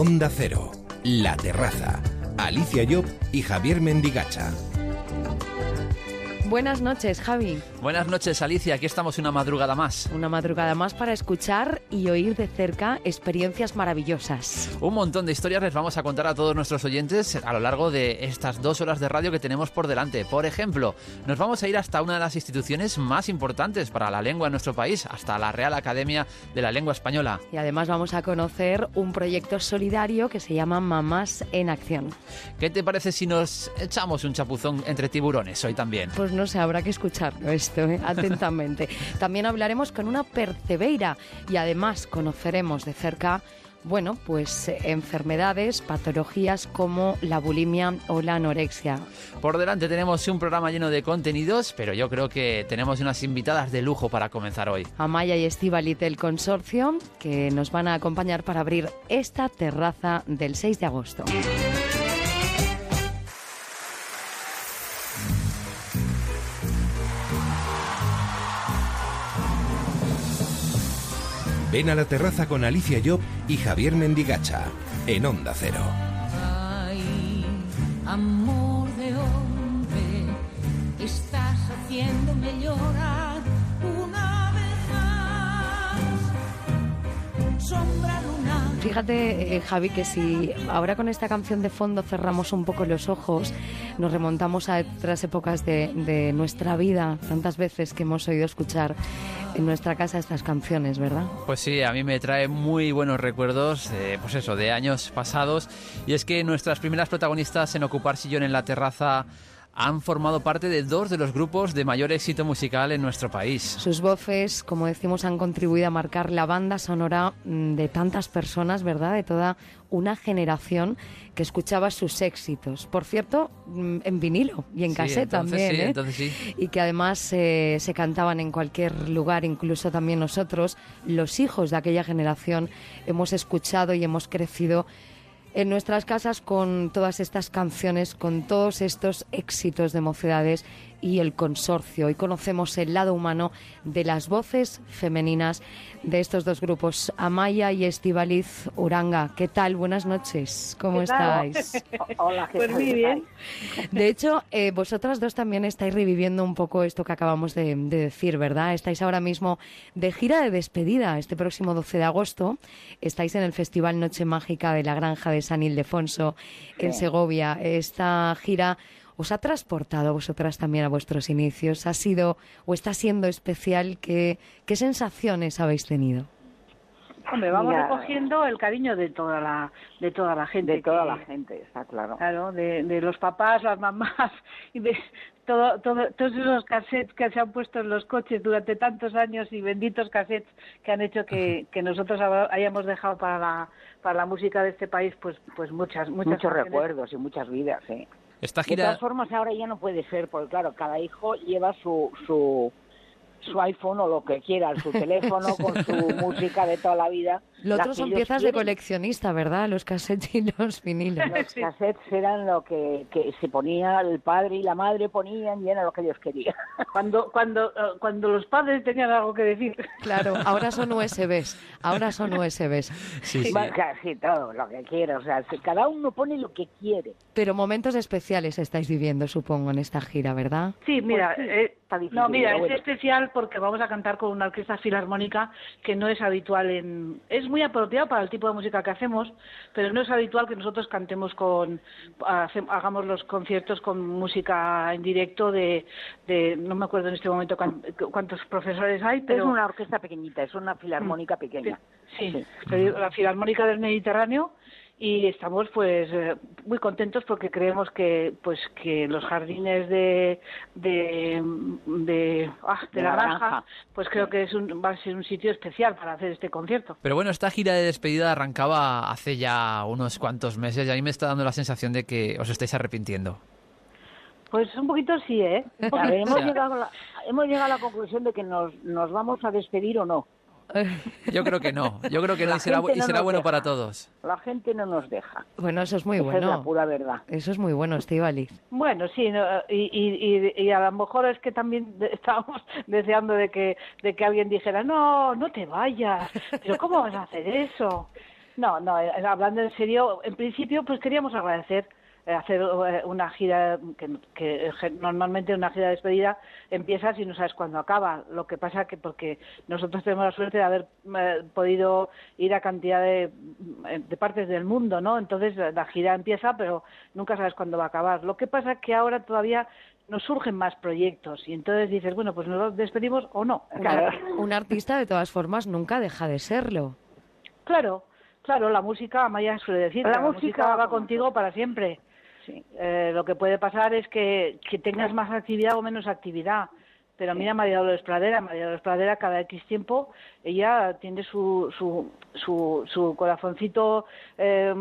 Onda Cero, La Terraza, Alicia Job y Javier Mendigacha. Buenas noches, Javi. Buenas noches, Alicia. Aquí estamos una madrugada más. Una madrugada más para escuchar y oír de cerca experiencias maravillosas. Un montón de historias les vamos a contar a todos nuestros oyentes a lo largo de estas dos horas de radio que tenemos por delante. Por ejemplo, nos vamos a ir hasta una de las instituciones más importantes para la lengua en nuestro país, hasta la Real Academia de la Lengua Española. Y además vamos a conocer un proyecto solidario que se llama Mamás en Acción. ¿Qué te parece si nos echamos un chapuzón entre tiburones hoy también? Pues no sé, habrá que escucharlo esto ¿eh? atentamente. También hablaremos con una percebeira y además conoceremos de cerca bueno, pues enfermedades, patologías como la bulimia o la anorexia. Por delante tenemos un programa lleno de contenidos, pero yo creo que tenemos unas invitadas de lujo para comenzar hoy. Amaya y Estivalit del consorcio que nos van a acompañar para abrir esta terraza del 6 de agosto. Ven a la terraza con Alicia Job y Javier Mendigacha en Onda Cero. Ay, amor de hombre, estás haciéndome llorar una vez más. Sombra. Fíjate, eh, Javi, que si ahora con esta canción de fondo cerramos un poco los ojos, nos remontamos a otras épocas de, nuestra vida, tantas veces que hemos oído escuchar en nuestra casa estas canciones, ¿verdad? Pues sí, a mí me trae muy buenos recuerdos, eh, pues eso, de años pasados. Y es que nuestras primeras protagonistas en ocupar sillón en la terraza han formado parte de dos de los grupos de mayor éxito musical en nuestro país. Sus voces, como decimos, han contribuido a marcar la banda sonora mm, de tantas personas, ¿verdad? De toda una generación que escuchaba sus éxitos. Por cierto, mm, en vinilo y en Sí, cassette entonces también, sí, ¿eh? entonces sí. Y que además eh, se cantaban en cualquier lugar, incluso también nosotros, los hijos de aquella generación, hemos escuchado y hemos crecido en nuestras casas con todas estas canciones, con todos estos éxitos de mocedades y el consorcio. Hoy conocemos el lado humano de las voces femeninas de estos dos grupos, Amaya y Estivaliz Uranga. ¿Qué tal? Buenas noches. ¿Cómo estáis? Hola, ¿qué Pues tal? muy ¿Qué bien. De hecho, eh, vosotras dos también estáis reviviendo un poco esto que acabamos de, de decir, ¿verdad? Estáis ahora mismo de gira de despedida. Este próximo 12 de agosto estáis en el Festival Noche Mágica de la Granja de San Ildefonso en Segovia. Esta gira os ha transportado a vosotras también a vuestros inicios. ¿Ha sido o está siendo especial? ¿Qué, qué sensaciones habéis tenido? Hombre, vamos Mira, recogiendo el cariño de toda la de toda la gente. De toda que- la gente, está claro. Claro, de, de los papás, las mamás y de todo, todo, todos esos cassettes que se han puesto en los coches durante tantos años y benditos cassettes que han hecho que, que nosotros hayamos dejado para la, para la música de este país pues pues muchas muchas Muchos canciones. recuerdos y muchas vidas, ¿eh? Esta De todas formas, ahora ya no puede ser, porque claro, cada hijo lleva su, su, su iPhone o lo que quiera, su teléfono con su música de toda la vida. Lo otro son piezas de quieren. coleccionista, ¿verdad? Los cassettes y los vinilos. Los cassettes eran lo que, que se ponía, el padre y la madre ponían y era lo que ellos querían. Cuando cuando eh, cuando los padres tenían algo que decir. Claro, ahora son USBs, ahora son USBs. Sí, sí. Va, Casi todo, lo que quiera. O sea, si cada uno pone lo que quiere. Pero momentos especiales estáis viviendo, supongo, en esta gira, ¿verdad? Sí, mira, Pues sí, eh, está difícil, no, mira, es bueno. especial porque vamos a cantar con una orquesta filarmónica que no es habitual en... Es muy apropiado para el tipo de música que hacemos, pero no es habitual que nosotros cantemos con... hagamos los conciertos con música en directo de... de no me acuerdo en este momento cuán- cuántos profesores hay, pero... Es una orquesta pequeñita, es una filarmónica pequeña. Sí, la Filarmónica del Mediterráneo y estamos pues eh, muy contentos porque creemos que pues que los jardines de de de, ah, de De la la granja, granja. pues creo que es un, va a ser un sitio especial para hacer este concierto. Pero bueno, esta gira de despedida arrancaba hace ya unos cuantos meses y a mí me está dando la sensación de que os estáis arrepintiendo. Pues un poquito sí, ¿eh? A ver, hemos, llegado a la, hemos llegado a la conclusión de que nos, nos vamos a despedir o no. Yo creo que no, yo creo que no y será, y bueno deja. para todos. La gente no nos deja. Bueno, eso es muy Esa es la bueno. pura verdad. Eso es muy bueno, Estivaliz. Bueno, sí, no, y, y, y, y a lo mejor es que también estábamos deseando de que, de que alguien dijera, no, no te vayas, pero ¿cómo vas a hacer eso? No, no, eh, hablando en serio, en principio pues queríamos agradecer hacer eh, una gira que, que eh, normalmente una gira de despedida empiezas y no sabes cuándo acaba. Lo que pasa que porque nosotros tenemos la suerte de haber eh, podido ir a cantidad de, de partes del mundo, ¿no? Entonces la gira empieza, pero nunca sabes cuándo va a acabar. Lo que pasa que ahora todavía nos surgen más proyectos y entonces dices, bueno, pues nos despedimos o no. Un, ar- un artista, de todas formas, nunca deja de serlo. Claro, claro, la música, Amaya suele decir, La música música va va con contigo para siempre. Sí. Eh, lo que puede pasar es que, que tengas más actividad o menos actividad. Pero mira María Dolores Pradera, María Dolores Pradera cada X tiempo, ella tiene su, su, su, su corazoncito, eh,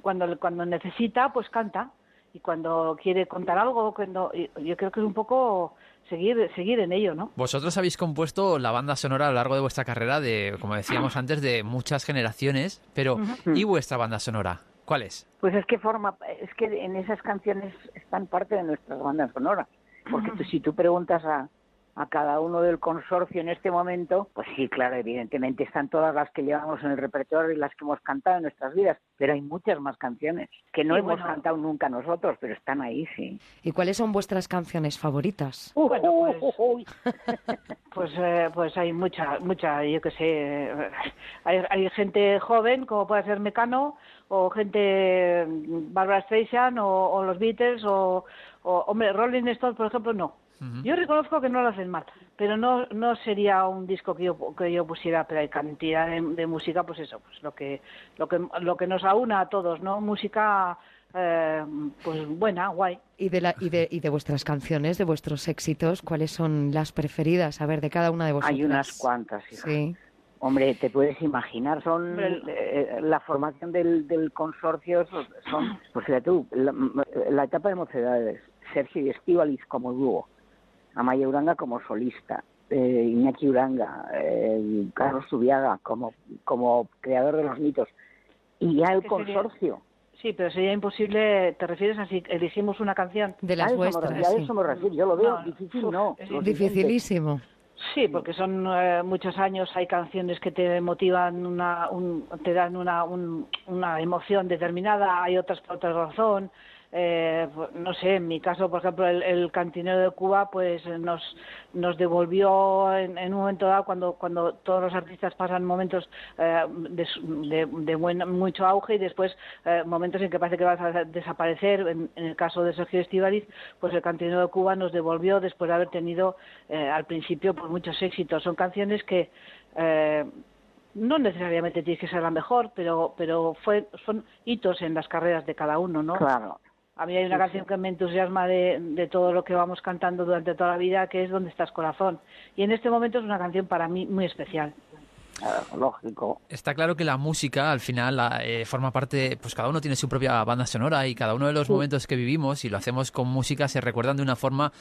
cuando, cuando necesita, pues canta. Y cuando quiere contar algo, cuando, yo creo que es un poco seguir, seguir en ello, ¿no? Vosotros habéis compuesto la banda sonora a lo largo de vuestra carrera de, como decíamos antes, de muchas generaciones, pero ¿y vuestra banda sonora? ¿Cuál es? Pues es que forma, es que en esas canciones están parte de nuestras bandas sonoras. Porque tú- si tú preguntas a, a cada uno del consorcio en este momento, pues sí, claro, evidentemente están todas las que llevamos en el repertorio y las que hemos cantado en nuestras vidas, pero hay muchas más canciones que no hemos bueno. cantado nunca nosotros, pero están ahí, sí. ¿Y cuáles son vuestras canciones favoritas? Bueno, pues-. Pues, eh, pues hay mucha, mucha, yo qué sé, hay, hay gente joven, como puede ser Mecano, o gente mm, Barbara Streisand, o, o los Beatles, o, o, hombre, Rolling Stones, por ejemplo, no. Yo reconozco que no lo hacen mal, pero no no sería un disco que yo que yo pusiera, pero hay cantidad de, de música, pues eso, pues lo que lo que lo que nos aúna a todos, ¿no? Música, eh, pues buena, guay. Y de, la, y, de, y de vuestras canciones, de vuestros éxitos, ¿cuáles son las preferidas? A ver, de cada una de vosotras. Hay unas cuantas, hija. Sí. Hombre, te puedes imaginar, son eh, la formación del, del consorcio, son- son, pues fíjate tú, la, la etapa de mocedades, Sergio y Estíbaliz como dúo, Amaya Uranga como solista, eh, Iñaki Uranga, eh, Carlos Zubiaga como, como creador de los mitos, y ya el consorcio. Sí, pero sería imposible, ¿te refieres a si elegimos una canción? De las vuestras, a sí. eso me refiero, yo lo veo No, difícil, no. es. Dificilísimo. Sí, porque son eh, muchos años, hay canciones que te motivan, una, un- te dan una, un- una emoción determinada, hay otras por otra razón. Eh, pues, no sé, en mi caso, por ejemplo, el, el cantinero de Cuba, pues nos, nos devolvió en, en un momento dado, cuando, cuando todos los artistas pasan momentos eh, de, de, de buen, mucho auge y después eh, momentos en que parece que vas a desaparecer. En, el caso de Sergio Estivaliz, pues el cantinero de Cuba nos devolvió después de haber tenido eh, al principio pues, muchos éxitos. Son canciones que eh, no necesariamente tienes que ser la mejor, pero pero fue, son hitos en las carreras de cada uno, ¿no? Claro, A mí hay una canción que me entusiasma de, de todo lo que vamos cantando durante toda la vida, que es Donde estás corazón. Y en este momento es una canción para mí muy especial. Lógico. Está claro que la música al final la, eh, forma parte, pues cada uno tiene su propia banda sonora y cada uno de los momentos que vivimos y lo hacemos con música se recuerdan de una forma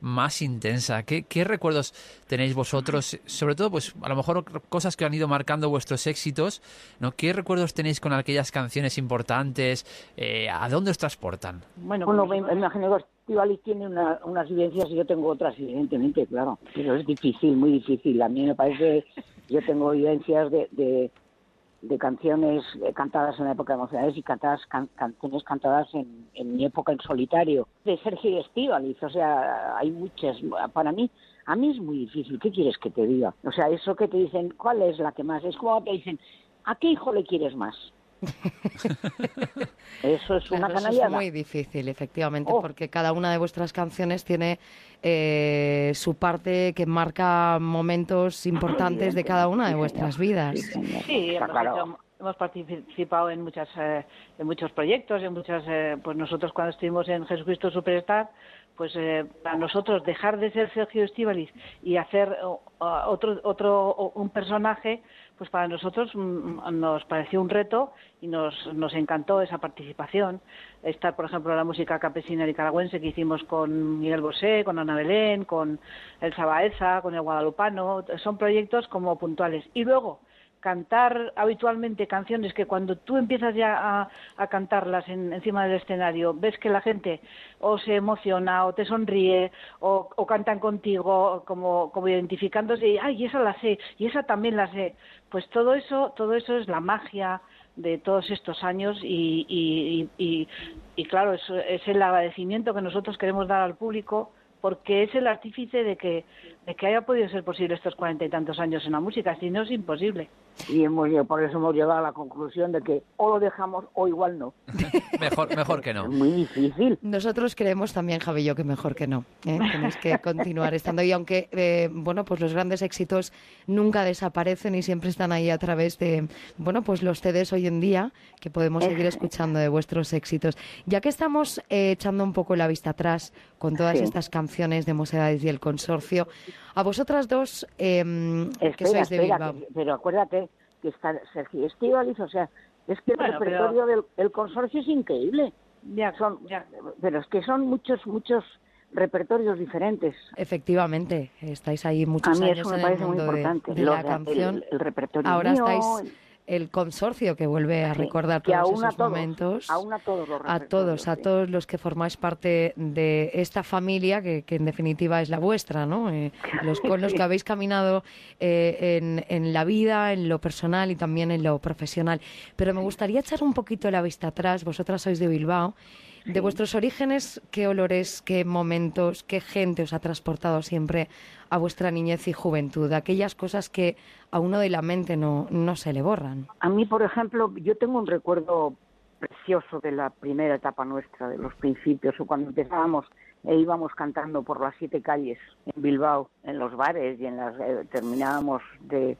más intensa. ¿Qué, qué recuerdos tenéis vosotros? Sobre todo, pues a lo mejor cosas que han ido marcando vuestros éxitos, ¿no? ¿Qué recuerdos tenéis con aquellas canciones importantes? Eh, ¿A dónde os transportan? Bueno, Bueno, pues, me imagino que Estivaliz tiene una- unas vivencias y yo tengo otras, evidentemente, claro. Pero es difícil, muy difícil. A mí me parece, yo tengo vivencias de, de, canciones eh, cantadas en la época de emocionales y cantadas, can- canciones cantadas en, mi época en solitario. De Sergio y Estivaliz, o sea, hay muchas. Para mí, a mí es muy difícil. ¿Qué quieres que te diga? O sea, eso que te dicen, ¿cuál es la que más? Es como te dicen, ¿a qué hijo le quieres más? Eso es una Claro, eso canallada. es muy difícil, efectivamente, Oh. porque cada una de vuestras canciones tiene eh, su parte que marca momentos importantes de cada una de vuestras vidas. Sí, hemos, claro. hecho- hemos participado en muchas eh, en muchos proyectos, en muchas eh, pues nosotros cuando estuvimos en Jesucristo Superstar, pues eh, para nosotros dejar de ser Sergio Estíbaliz y hacer ah, otro otro un personaje, pues para nosotros mm, nos pareció un reto y nos nos encantó esa participación. Estar, por ejemplo, la música campesina nicaragüense que hicimos con Miguel Bosé, con Ana Belén, con el Sabaeza, con el Guadalupano, son proyectos como puntuales. Y luego cantar habitualmente canciones que cuando tú empiezas ya a, cantarlas en- encima del escenario, ves que la gente o se emociona o te sonríe o, o cantan contigo como, como identificándose, y, ay, esa la sé y esa también la sé. Pues todo eso, todo eso es la magia de todos estos años y, y, y, claro, es el agradecimiento que nosotros queremos dar al público porque es el artífice de que, de que haya podido ser posible estos cuarenta y tantos años en la música, si no es imposible. Y hemos, llegado- por eso hemos llegado a la conclusión de que o lo dejamos o igual no. Mejor, mejor que Es no. muy difícil. Nosotros creemos también, Javi y yo, que mejor que no. ¿eh? Tenéis que continuar estando. Y aunque, eh, bueno, pues los grandes éxitos nunca desaparecen y siempre están ahí a través de, bueno, pues los CDs hoy en día, que podemos seguir escuchando de vuestros éxitos. Ya que estamos eh, echando un poco la vista atrás con todas Sí. estas canciones de Mocedades y el Consorcio, a vosotras dos, eh, que Espera, sois de espera, Bilbao. que- pero acuérdate que está Sergio Estíbaliz, o sea, es que el Bueno, pero- repertorio del el consorcio es increíble. Ya, Son, ya. pero es que son muchos, muchos repertorios diferentes. Efectivamente, estáis ahí A muchos mí años eso me en parece el muy mundo de- importante. de, la canción. El, el repertorio Ahora mío, estáis el consorcio que vuelve a Sí, recordar todos esos todos, momentos. aúna todos los a todos, a sí. los que formáis parte de esta familia que, que en definitiva es la vuestra, ¿no? Eh, los con los que habéis caminado eh, en, en la vida, en lo personal y también en lo profesional. Pero me gustaría echar un poquito la vista atrás. Vosotras sois de Bilbao. De vuestros orígenes, ¿qué olores, qué momentos, qué gente os ha transportado siempre a vuestra niñez y juventud? Aquellas cosas que a uno de la mente no, no se le borran. A mí, por ejemplo, yo tengo un recuerdo precioso de la primera etapa nuestra, de los principios, o cuando empezábamos e íbamos cantando por las siete calles en Bilbao, en los bares y en las eh, terminábamos de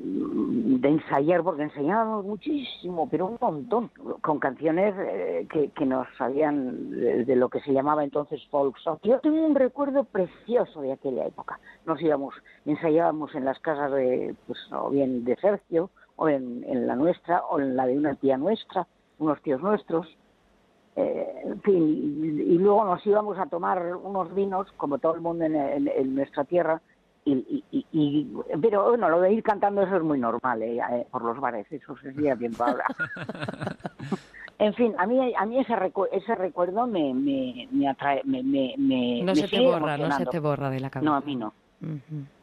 de ensayar, porque ensayábamos muchísimo, pero un montón, con canciones eh, que, que nos sabían de, lo que se llamaba entonces folk song. Yo tengo un recuerdo precioso de aquella época. Nos íbamos, ensayábamos en las casas de, pues, o bien de Sergio, o en, en la nuestra, o en la de una tía nuestra, unos tíos nuestros, eh, en fin, y, luego nos íbamos a tomar unos vinos, como todo el mundo en- en nuestra tierra, y, y- y- pero bueno, lo de ir cantando eso es muy normal, eh, eh, por los bares, eso se hacía tiempo ahora. en fin, a mí, a mí ese, recu- ese recuerdo me, me, me atrae, me, me, me- No me se te sigue borra, no se te borra de la cabeza. No, a mí no,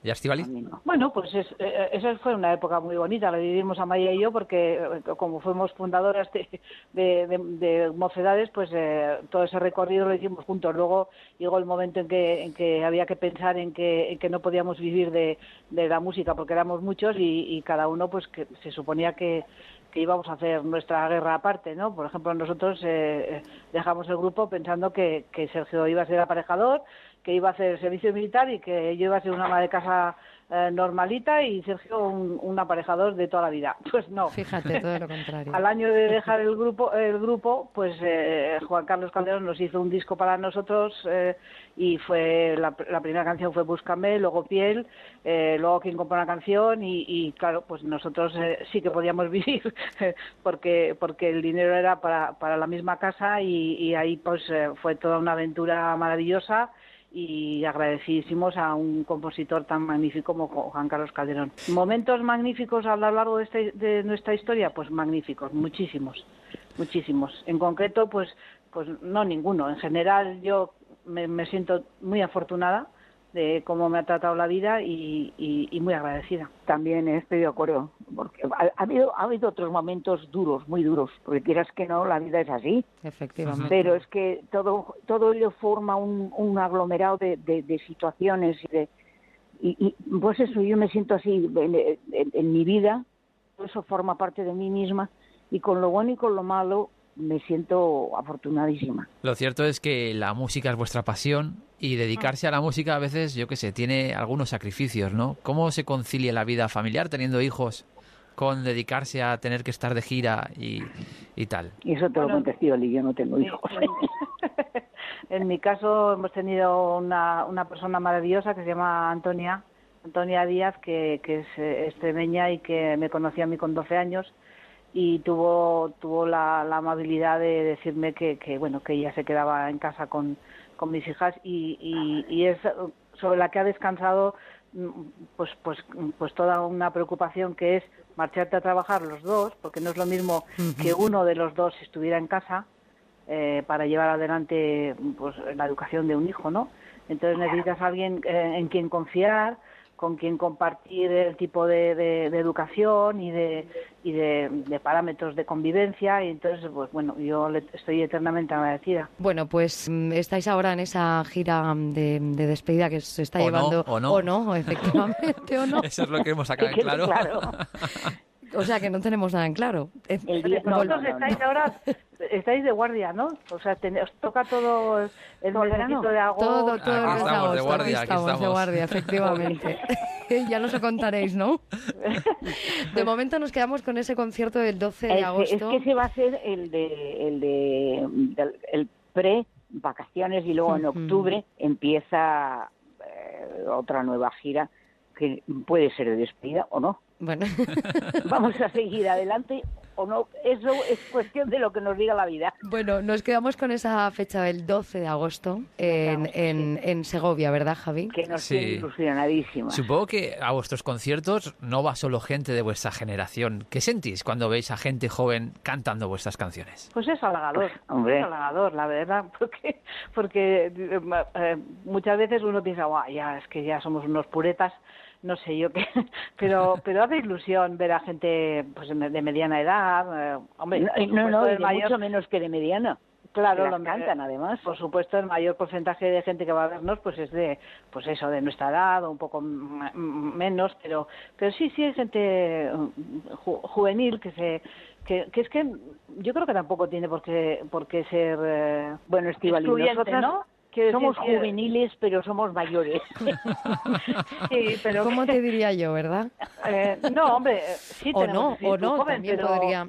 ¿Y Estivaliz? mí no. Bueno, pues es, eh, esa fue una época muy bonita, la vivimos Amaya y yo, porque eh, como fuimos fundadoras de, de, de- de Mocedades, pues eh, todo ese recorrido lo hicimos juntos. Luego llegó el momento en que, en que había que pensar en que, en que no podíamos vivir de, la música porque éramos muchos y, y cada uno pues que se suponía que, que íbamos a hacer nuestra guerra aparte, ¿no? Por ejemplo, nosotros eh, dejamos el grupo pensando que, que Sergio iba a ser aparejador, que iba a hacer servicio militar y que yo iba a ser una ama de casa eh, normalita y Sergio un, un aparejador de toda la vida. Pues no. Fíjate, todo lo contrario. Al año de dejar el grupo, el grupo, pues eh, Juan Carlos Calderón nos hizo un disco para nosotros eh, y fue la, la primera canción fue Búscame, luego Piel, eh, luego Quien compra una canción y, y, claro, pues nosotros eh, sí que podíamos vivir porque porque el dinero era para, para la misma casa y, y ahí pues eh, fue toda una aventura maravillosa y agradecidísimos a un compositor tan magnífico como Juan Carlos Calderón. Momentos magníficos a lo largo de, este- de nuestra historia, pues magníficos, muchísimos, muchísimos. En concreto, pues, pues no ninguno. En general, yo me, me siento muy afortunada de cómo me ha tratado la vida y, y- y muy agradecida. También estoy de acuerdo, porque ha, ha habido, ha habido otros momentos duros, muy duros, porque quieras que no, la vida es así. Efectivamente. pero es que todo todo ello forma un, un aglomerado de, de- de situaciones y de y, y, pues eso yo me siento así en, en- en mi vida eso forma parte de mí misma y con lo bueno y con lo malo me siento afortunadísima. Lo cierto es que la música es vuestra pasión y dedicarse a la música a veces, yo qué sé, tiene algunos sacrificios, ¿no? ¿Cómo se concilia la vida familiar teniendo hijos con dedicarse a tener que estar de gira y, y tal? y eso te lo Bueno, y yo no tengo hijos. En mi caso hemos tenido una, una persona maravillosa que se llama Antonia, Antonia Díaz, que, que es eh, extremeña y que me conoció a mí con 12 años y tuvo tuvo la, la amabilidad de decirme que, que bueno que ella se quedaba en casa con, con mis hijas y, y, y es sobre la que ha descansado mm, pues, pues, pues toda una preocupación que es marcharte a trabajar los dos, porque no es lo mismo que uno de los dos estuviera en casa eh, para llevar adelante pues, la educación de un hijo, ¿no? Entonces necesitas a alguien eh, en quien confiar, con quien compartir el tipo de, de- de educación y de y de, de parámetros de convivencia y entonces pues bueno yo le estoy eternamente agradecida Bueno, pues mm, estáis ahora en esa gira de, de despedida que se está O no, llevando. o no. O no, efectivamente, o no. Eso es lo que hemos sacado en claro. claro. O sea que no tenemos nada en claro. El día- no, vosotros no, no, estáis ahora estáis de guardia no o sea ten- os toca todo el el verano. de agosto Todo, todo Aquí el mes de estamos, de agosto, aquí guardia, aquí estamos de estamos. guardia, efectivamente. ya nos lo contaréis, ¿no? De momento nos quedamos con ese concierto del 12 de Es que- agosto. Es que ese va a ser el de el de del- el pre vacaciones y luego en octubre empieza eh, otra nueva gira que puede ser de despedida o no. Bueno, Vamos a seguir adelante o no. Eso es cuestión de lo que nos diga la vida. bueno, nos quedamos con esa fecha del 12 de agosto en, en, en Segovia, ¿verdad, Javi? Que nos Sí. tiene ilusionadísimas. Supongo que a vuestros conciertos no va solo gente de vuestra generación. ¿Qué sentís cuando veis a gente joven cantando vuestras canciones? Pues es halagador, Hombre. es halagador, la verdad, porque porque eh, eh, muchas veces uno piensa, "Guau, ya es que ya somos unos puretas, no sé yo qué, pero pero hace ilusión ver a gente pues de mediana edad, eh, hombre, No, por no, no, mayor- mucho menos que de mediana. Claro, lo- cantan además. Por supuesto, el mayor porcentaje de gente que va a vernos, pues es de, pues eso, de nuestra edad o un poco menos, pero, pero sí, sí hay gente mm, ju- juvenil que se, que, que es que yo creo que tampoco tiene por qué, por qué ser eh, Bueno, Estivali, nosotras ¿no? Quiero somos decir que- juveniles, pero somos mayores. Sí, pero ¿Cómo te diría yo, verdad? eh, no, hombre, eh, sí O tenemos no, o no, joven, también pero, podría.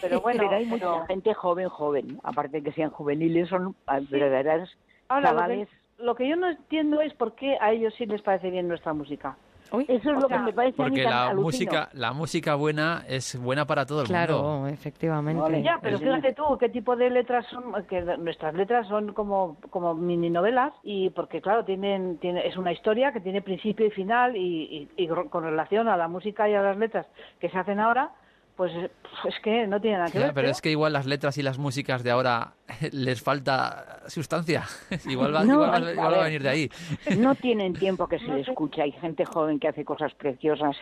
pero bueno, pero hay mucha pero- gente joven, joven. Aparte de que sean juveniles, son verdaderas Ahora, lo que, lo que yo no entiendo es por qué a ellos sí les parece bien nuestra música. Uy, Eso es lo sea, que me parece a mí Porque la alucino. música, la música buena es buena para todo el mundo. claro, efectivamente. Vale. Ya, pero Sí. fíjate tú qué tipo de letras son, que nuestras letras son como, como mini novelas y porque claro, tienen, tiene, es una historia que tiene principio y final y, y- y con relación a la música y a las letras que se hacen ahora, pues eh, es que no tiene nada que ver. pero es que igual las letras y las músicas de ahora les falta sustancia. igual va, No, igual va- igual va a venir de ahí. No tienen tiempo que se le escuche. Hay gente joven que hace cosas preciosas,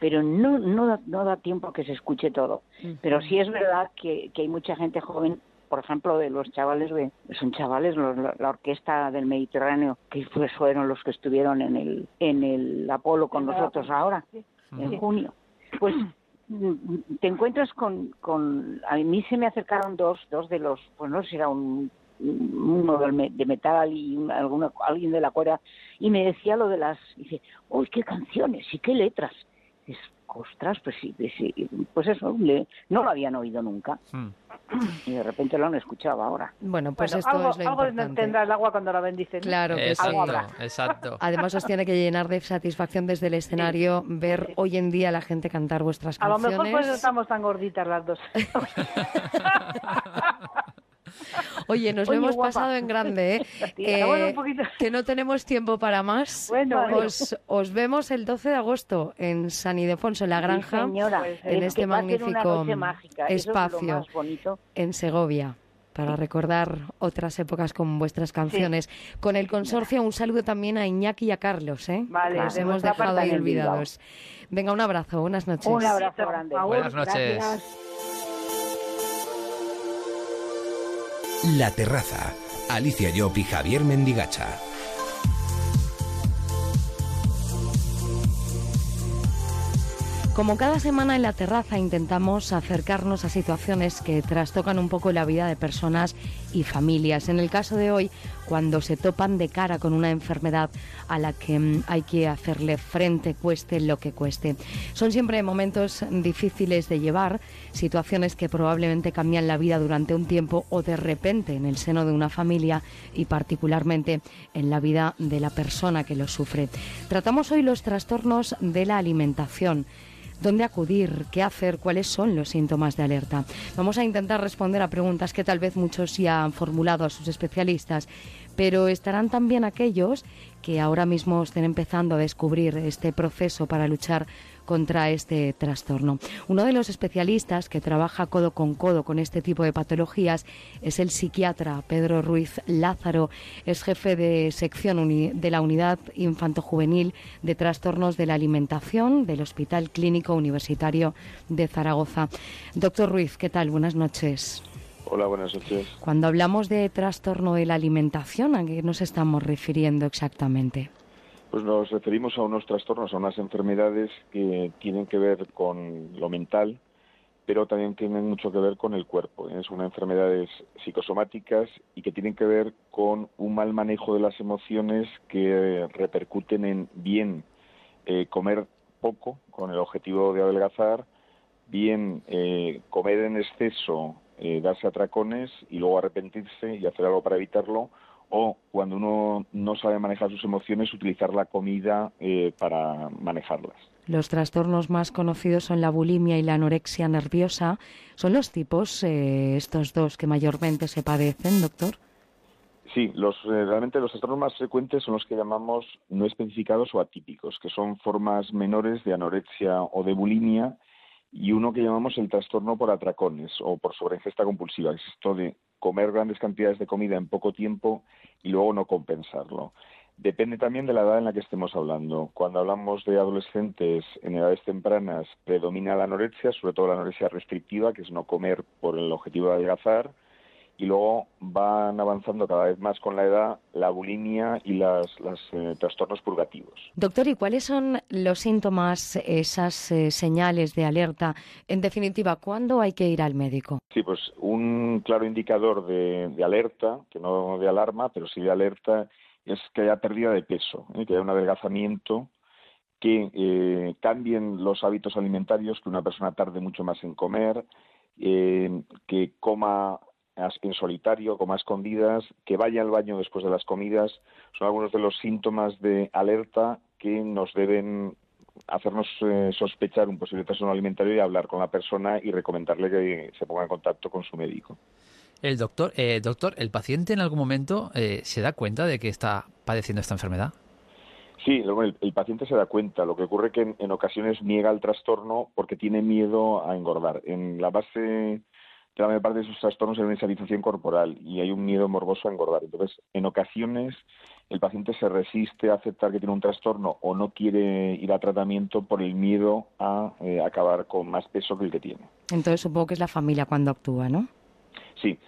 pero no, no, da, no da tiempo que se escuche todo. Pero sí es verdad que, que hay mucha gente joven, por ejemplo, de los chavales, de, son chavales, los- la, la orquesta del Mediterráneo, que pues fueron los que estuvieron en el, en el Apolo con nosotros ahora, Sí. en junio. Pues te encuentras con, con... A mí se me acercaron dos, dos de los, pues no sé si era un uno de metal y un- alguna, alguien de la cuerda y me decía lo de las dice uy qué canciones y qué letras ostras pues sí, pues sí, pues eso le- no lo habían oído nunca Hmm. y de repente lo han escuchado ahora Bueno, pues Bueno, esto algo, es lo algo importante. tendrá el agua cuando la bendicen. Claro que sí. Exacto. Además os tiene que llenar de satisfacción desde el escenario ver hoy en día a la gente cantar vuestras A lo canciones. mejor por eso estamos tan gorditas las dos. Oye, nos Oye, lo hemos guapa. pasado en grande, ¿eh? Bueno, poquito. que no tenemos tiempo para más. Bueno, bueno. os, os vemos el 12 de agosto en San Ildefonso, en la Sí, granja, señora Pues, en Es este magnífico mágica, es espacio en Segovia. Para recordar otras épocas con vuestras canciones. Con el consorcio, un saludo también a Iñaki y a Carlos, ¿eh? Vale, Que los hemos dejado ahí en olvidados. Venga, un abrazo, buenas noches. un abrazo grande. Buenas noches. Gracias. La Terraza. Alicia Llop y Javier Mendigacha. Como cada semana en la terraza intentamos acercarnos a situaciones que trastocan un poco la vida de personas y familias. En el caso de hoy, cuando se topan de cara con una enfermedad a la que mm, hay que hacerle frente, cueste lo que cueste. Son siempre momentos difíciles de llevar, situaciones que probablemente cambian la vida durante un tiempo o de repente en el seno de una familia y particularmente en la vida de la persona que lo sufre. Tratamos hoy los trastornos de la alimentación. ¿Dónde acudir? ¿Qué hacer? ¿Cuáles son los síntomas de alerta? Vamos a intentar responder a preguntas que tal vez muchos ya han formulado a sus especialistas, pero estarán también aquellos que ahora mismo estén empezando a descubrir este proceso para luchar contra este trastorno. Uno de los especialistas que trabaja codo con codo con este tipo de patologías es el psiquiatra Pedro Ruiz Lázaro, es jefe de sección de la Unidad Infanto-Juvenil de Trastornos de la Alimentación del Hospital Clínico Universitario de Zaragoza. Doctor Ruiz, ¿qué tal? Buenas noches. Hola, buenas noches. Cuando hablamos de trastorno de la alimentación, ¿a qué nos estamos refiriendo exactamente? Pues nos referimos a unos trastornos, a unas enfermedades que tienen que ver con lo mental, pero también tienen mucho que ver con el cuerpo. ¿eh? Son enfermedades psicosomáticas y que tienen que ver con un mal manejo de las emociones que repercuten en bien eh, comer poco con el objetivo de adelgazar, bien eh, comer en exceso, darse atracones y luego arrepentirse y hacer algo para evitarlo, o cuando uno no sabe manejar sus emociones, utilizar la comida eh, para manejarlas. Los trastornos más conocidos son la bulimia y la anorexia nerviosa. ¿Son los tipos, eh, estos dos, que mayormente se padecen, doctor? Sí, los, eh, realmente los trastornos más frecuentes son los que llamamos no especificados o atípicos, que son formas menores de anorexia o de bulimia y uno que llamamos el trastorno por atracones o por sobreingesta compulsiva, es esto de comer grandes cantidades de comida en poco tiempo y luego no compensarlo. Depende también de la edad en la que estemos hablando. Cuando hablamos de adolescentes en edades tempranas, predomina la anorexia, sobre todo la anorexia restrictiva, que es no comer por el objetivo de adelgazar, y luego van avanzando cada vez más con la edad la bulimia y los eh, trastornos purgativos. Doctor, ¿y cuáles son los síntomas, esas eh, señales de alerta? En definitiva, ¿cuándo hay que ir al médico? Sí, pues un claro indicador de, alerta, que no de alarma, pero sí de alerta, es que haya pérdida de peso, ¿eh? que haya un adelgazamiento que cambien los hábitos alimentarios, que una persona tarde mucho más en comer, que coma en solitario, como a escondidas, que vaya al baño después de las comidas, son algunos de los síntomas de alerta que nos deben hacernos eh, sospechar un posible trastorno alimentario y hablar con la persona y recomendarle que se ponga en contacto con su médico. El doctor, eh, doctor, ¿el paciente en algún momento eh, se da cuenta de que está padeciendo esta enfermedad? Sí, el, paciente se da cuenta. Lo que ocurre es que en, ocasiones niega el trastorno porque tiene miedo a engordar. En la base la mayor parte de sus trastornos es una insatisfacción corporal y hay un miedo morboso a engordar. Entonces, en ocasiones el paciente se resiste a aceptar que tiene un trastorno o no quiere ir a tratamiento por el miedo a eh, acabar con más peso que el que tiene. Entonces supongo que es la familia cuando actúa, ¿no? Sí.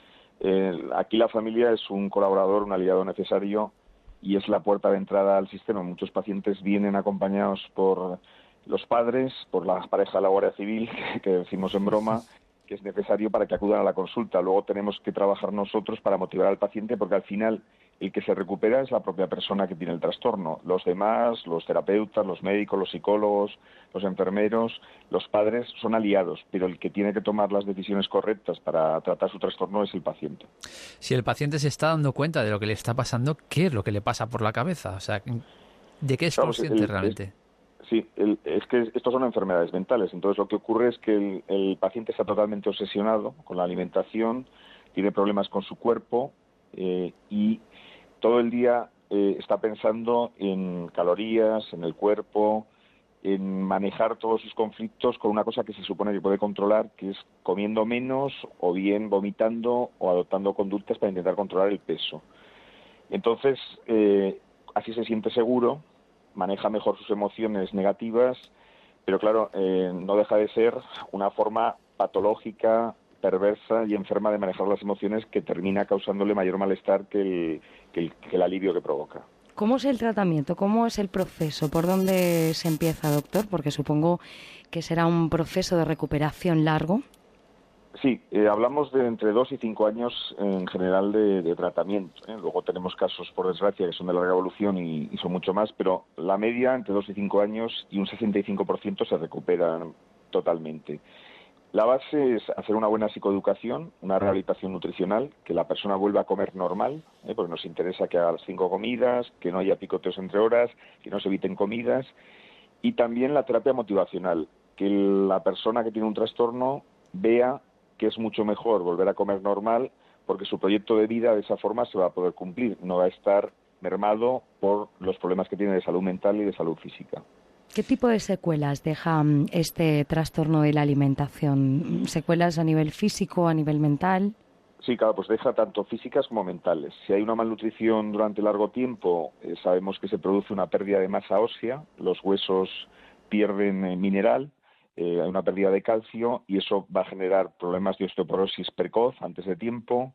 aquí la familia es un colaborador, un aliado necesario y es la puerta de entrada al sistema. Muchos pacientes vienen acompañados por los padres, por la pareja de la Guardia Civil, que decimos en broma, es necesario para que acudan a la consulta. Luego tenemos que trabajar nosotros para motivar al paciente porque al final el que se recupera es la propia persona que tiene el trastorno. Los demás, los terapeutas, los médicos, los psicólogos, los enfermeros, los padres son aliados, pero el que tiene que tomar las decisiones correctas para tratar su trastorno es el paciente. Si el paciente se está dando cuenta de lo que le está pasando, ¿qué es lo que le pasa por la cabeza? O sea, ¿de qué es consciente realmente? Sí, es que estos son enfermedades mentales. Entonces lo que ocurre es que el, paciente está totalmente obsesionado con la alimentación, tiene problemas con su cuerpo eh, y todo el día eh, está pensando en calorías, en el cuerpo, en manejar todos sus conflictos con una cosa que se supone que puede controlar, que es comiendo menos o bien vomitando o adoptando conductas para intentar controlar el peso. Entonces, eh, así se siente seguro, maneja mejor sus emociones negativas, pero claro, eh, no deja de ser una forma patológica, perversa y enferma de manejar las emociones que termina causándole mayor malestar que el, que el alivio que provoca. ¿Cómo es el tratamiento? ¿Cómo es el proceso? ¿Por dónde se empieza, doctor? Porque supongo que será un proceso de recuperación largo. Sí, eh, hablamos de entre dos y cinco años en general de, tratamiento. ¿eh? Luego tenemos casos, por desgracia, que son de larga evolución y, son mucho más, pero la media entre dos y cinco años y un 65% se recuperan totalmente. La base es hacer una buena psicoeducación, una rehabilitación nutricional, que la persona vuelva a comer normal, ¿eh? porque nos interesa que haga las cinco comidas, que no haya picoteos entre horas, que no se eviten comidas, y también la terapia motivacional, que la persona que tiene un trastorno vea que es mucho mejor volver a comer normal porque su proyecto de vida de esa forma se va a poder cumplir, no va a estar mermado por los problemas que tiene de salud mental y de salud física. ¿Qué tipo de secuelas deja mm, este trastorno de la alimentación? ¿Secuelas a nivel físico, a nivel mental? Sí, claro, pues deja tanto físicas como mentales. Si hay una malnutrición durante largo tiempo, eh, sabemos que se produce una pérdida de masa ósea, los huesos pierden eh, mineral, eh, hay una pérdida de calcio y eso va a generar problemas de osteoporosis precoz antes de tiempo.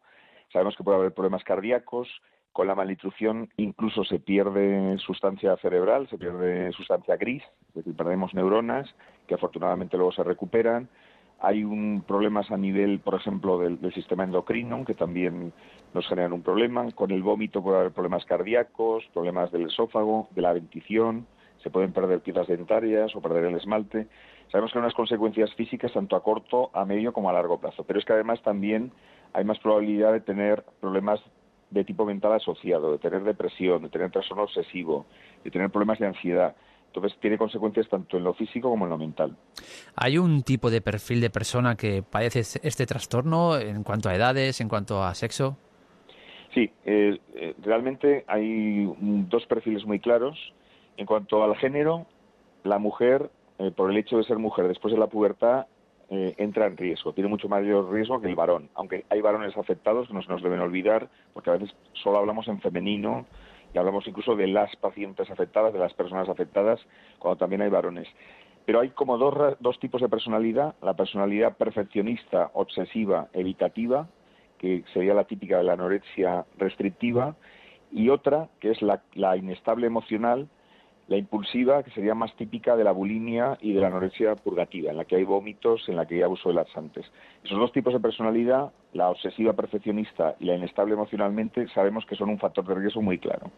Sabemos que puede haber problemas cardíacos. Con la malnutrición incluso se pierde sustancia cerebral, se pierde sustancia gris, es decir, perdemos neuronas que afortunadamente luego se recuperan hay un problemas a nivel, por ejemplo, del, sistema endocrino, que también nos generan un problema. Con el vómito puede haber problemas cardíacos, problemas del esófago, de la dentición, se pueden perder piezas dentarias o perder el esmalte. Sabemos que hay unas consecuencias físicas tanto a corto, a medio como a largo plazo, pero es que además también hay más probabilidad de tener problemas de tipo mental asociado, de tener depresión, de tener trastorno obsesivo, de tener problemas de ansiedad. Entonces tiene consecuencias tanto en lo físico como en lo mental. ¿Hay un tipo de perfil de persona que padece este trastorno en cuanto a edades, en cuanto a sexo? Sí, eh, eh, realmente hay dos perfiles muy claros. En cuanto al género, la mujer, eh, por el hecho de ser mujer después de la pubertad, entra en riesgo, tiene mucho mayor riesgo que el varón, aunque hay varones afectados que no se nos deben olvidar, porque a veces solo hablamos en femenino y hablamos incluso de las pacientes afectadas, de las personas afectadas, cuando también hay varones. Pero hay como dos, dos tipos de personalidad, la personalidad perfeccionista, obsesiva, evitativa, que sería la típica de la anorexia restrictiva, y otra que es la, la inestable emocional, la impulsiva, que sería más típica de la bulimia y de la anorexia purgativa, en la que hay vómitos, en la que hay abuso de laxantes. Esos dos tipos de personalidad, la obsesiva perfeccionista y la inestable emocionalmente, sabemos que son un factor de riesgo muy claro.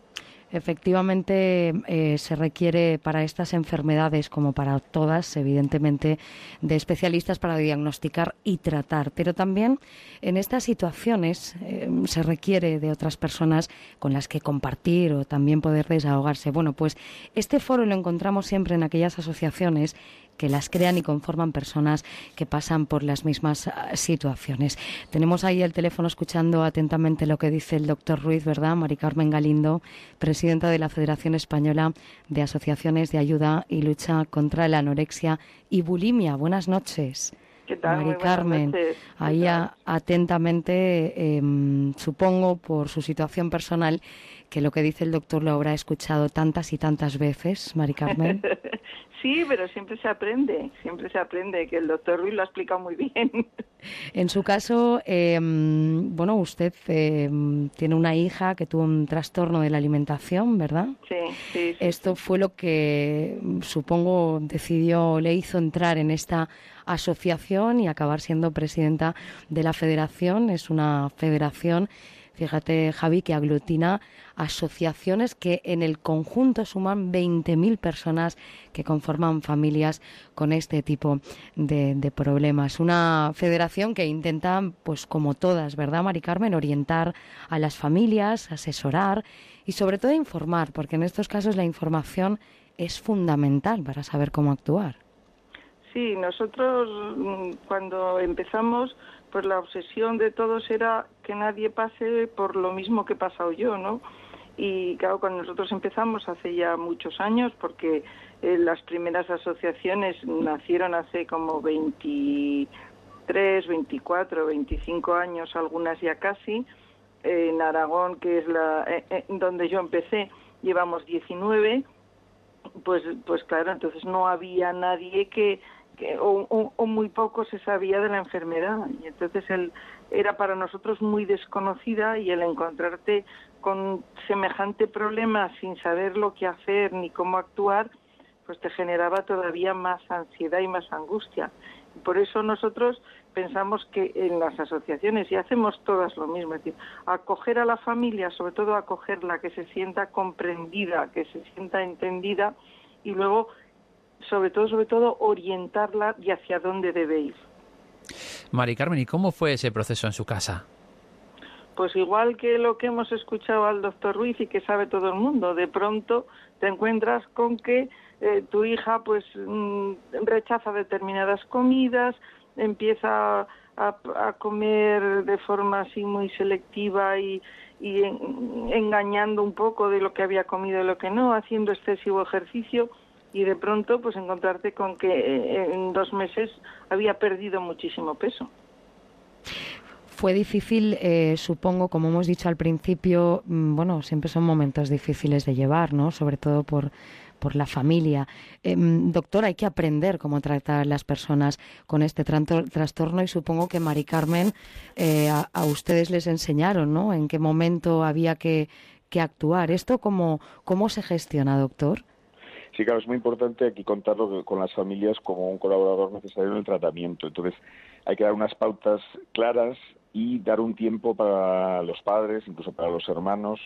Efectivamente, eh, se requiere para estas enfermedades, como para todas, evidentemente, de especialistas para diagnosticar y tratar. Pero también en estas situaciones eh, se requiere de otras personas con las que compartir o también poder desahogarse. Bueno, pues este foro lo encontramos siempre en aquellas asociaciones que las crean y conforman personas que pasan por las mismas ah, situaciones. Tenemos ahí el teléfono escuchando atentamente lo que dice el doctor Ruiz, ¿verdad? Mari Carmen Galindo, presidenta de la Federación Española de Asociaciones de Ayuda y Lucha contra la Anorexia y Bulimia. Buenas noches. ¿Qué tal? Mari Carmen, ahí atentamente, em, supongo, por su situación personal, que lo que dice el doctor lo habrá escuchado tantas y tantas veces, Mari Carmen. sí, pero siempre se aprende, siempre se aprende, que el doctor Ruiz lo ha explicado muy bien. En su caso, em, bueno, usted em, tiene una hija que tuvo un trastorno de la alimentación, ¿verdad? Sí, sí, Esto fue lo que supongo decidió, le hizo entrar en esta asociación y acabar siendo presidenta de la federación. Es una federación Fíjate, Javi, que aglutina asociaciones que en el conjunto suman 20.000 personas que conforman familias con este tipo de, problemas. Una federación que intenta, pues como todas, ¿verdad, Mari Carmen?, orientar a las familias, asesorar y sobre todo informar, porque en estos casos la información es fundamental para saber cómo actuar. Sí, nosotros mm, cuando empezamos pues la obsesión de todos era que nadie pase por lo mismo que he pasado yo, ¿no? Y claro, cuando nosotros empezamos hace ya muchos años, porque eh, las primeras asociaciones nacieron hace como 23, 24, 25 años, algunas ya casi, en Aragón, que es la eh, eh, donde yo empecé, llevamos 19, pues, pues claro, entonces no había nadie que o, muy poco se sabía de la enfermedad. Y entonces él era para nosotros muy desconocida y el encontrarte con semejante problema sin saber lo que hacer ni cómo actuar pues te generaba todavía más ansiedad y más angustia. Por eso nosotros pensamos que en las asociaciones y hacemos todas lo mismo, es decir, acoger a la familia, sobre todo acogerla, que se sienta comprendida, que se sienta entendida y luego sobre todo, sobre todo, orientarla y hacia dónde debe ir. Mari Carmen, ¿y cómo fue ese proceso en su casa? Pues igual que lo que hemos escuchado al doctor Ruiz y que sabe todo el mundo, de pronto te encuentras con que eh, tu hija pues mm, rechaza determinadas comidas, empieza a, a comer de forma así muy selectiva y, y en- engañando un poco de lo que había comido y lo que no, haciendo excesivo ejercicio y de pronto pues encontrarte con que eh, en dos meses había perdido muchísimo peso. Fue difícil, eh, supongo, como hemos dicho al principio, mm, bueno, siempre son momentos difíciles de llevar, ¿no? Sobre todo por, por la familia. Eh, mm, doctor, hay que aprender cómo tratar a las personas con este trastorno y supongo que Mari Carmen eh, a, a ustedes les enseñaron, ¿no? En qué momento había que, que actuar. ¿Esto cómo, cómo se gestiona, doctor? Sí, claro, es muy importante aquí contarlo con las familias como un colaborador necesario en el tratamiento. Entonces, hay que dar unas pautas claras y dar un tiempo para los padres, incluso para los hermanos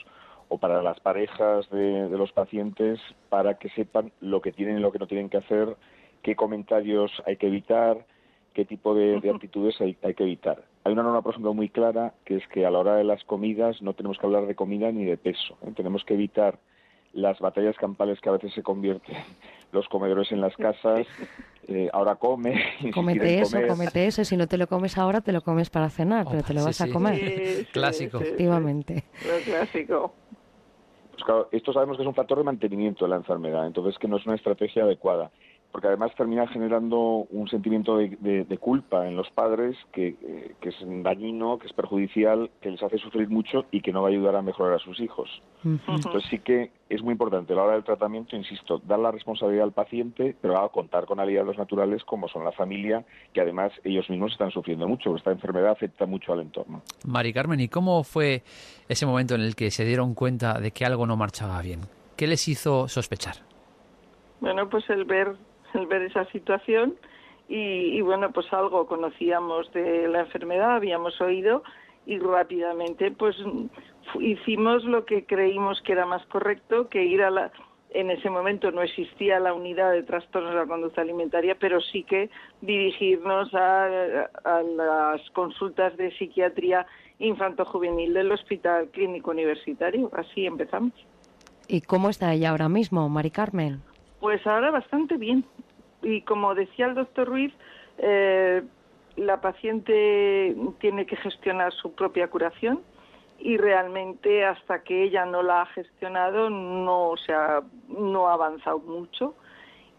o para las parejas de, de los pacientes, para que sepan lo que tienen y lo que no tienen que hacer, qué comentarios hay que evitar, qué tipo de, de actitudes hay, hay que evitar. Hay una norma, por ejemplo, muy clara, que es que a la hora de las comidas no tenemos que hablar de comida ni de peso. ¿eh? Tenemos que evitar las batallas campales que a veces se convierten los comedores en las casas. Eh, ahora come, Cómete eso, comer. cómete eso. Si no te lo comes ahora, te lo comes para cenar, pero te lo sí, vas a comer. Sí, sí, Clásico. Efectivamente. lo clásico. Pues claro, esto sabemos que es un factor de mantenimiento de la enfermedad, entonces que no es una estrategia adecuada, porque además termina generando un sentimiento de, de- de culpa en los padres que, eh, que es dañino, que es perjudicial, que les hace sufrir mucho y que no va a ayudar a mejorar a sus hijos. Entonces sí que es muy importante a la hora del tratamiento, insisto, dar la responsabilidad al paciente, pero a contar con aliados naturales como son la familia, que además ellos mismos están sufriendo mucho, porque esta enfermedad afecta mucho al entorno. Mari Carmen, ¿y cómo fue ese momento en el que se dieron cuenta de que algo no marchaba bien? ¿Qué les hizo sospechar? Bueno, pues el ver, ver esa situación y, y bueno, pues algo conocíamos de la enfermedad, habíamos oído y rápidamente pues hicimos lo que creímos que era más correcto, que ir a la en ese momento no existía la unidad de trastornos de la conducta alimentaria, pero sí que dirigirnos a, a las consultas de psiquiatría infanto-juvenil del Hospital Clínico Universitario. Así empezamos. ¿Y cómo está ella ahora mismo, Mari Carmen? Pues ahora bastante bien. Y como decía el doctor Ruiz, eh, la paciente tiene que gestionar su propia curación y realmente hasta que ella no la ha gestionado no se ha, no ha avanzado mucho.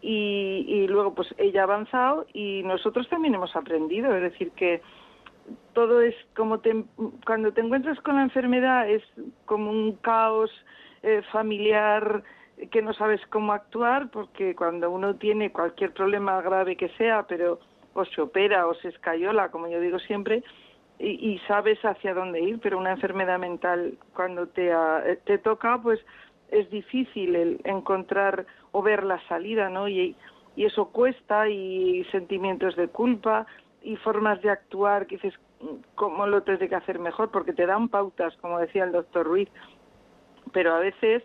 Y, y luego pues ella ha avanzado y nosotros también hemos aprendido. Es decir, que todo es como te- cuando te encuentras con la enfermedad es como un caos eh, familiar que no sabes cómo actuar porque cuando uno tiene cualquier problema grave que sea pero o se opera o se escayola como yo digo siempre y, y sabes hacia dónde ir pero una enfermedad mental cuando te ha- te toca pues es difícil el encontrar o ver la salida no y, y eso cuesta y sentimientos de culpa y formas de actuar que dices cómo lo tendré que hacer mejor porque te dan pautas como decía el doctor Ruiz pero a veces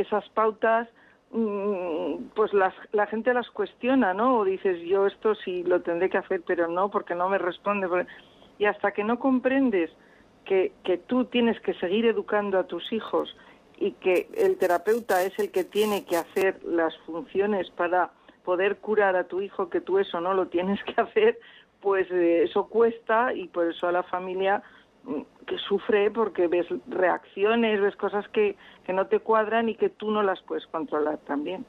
esas pautas mm, pues las, la gente las cuestiona, ¿no? O dices, yo esto sí lo tendré que hacer, pero no, porque no me responde. Y hasta que no comprendes que, tú tienes que seguir educando a tus hijos y que el terapeuta es el que tiene que hacer las funciones para poder curar a tu hijo, que tú eso no lo tienes que hacer, pues eh, eso cuesta y por eso a la familia que sufre porque ves reacciones, ves cosas que, que no te cuadran y que tú no las puedes controlar también.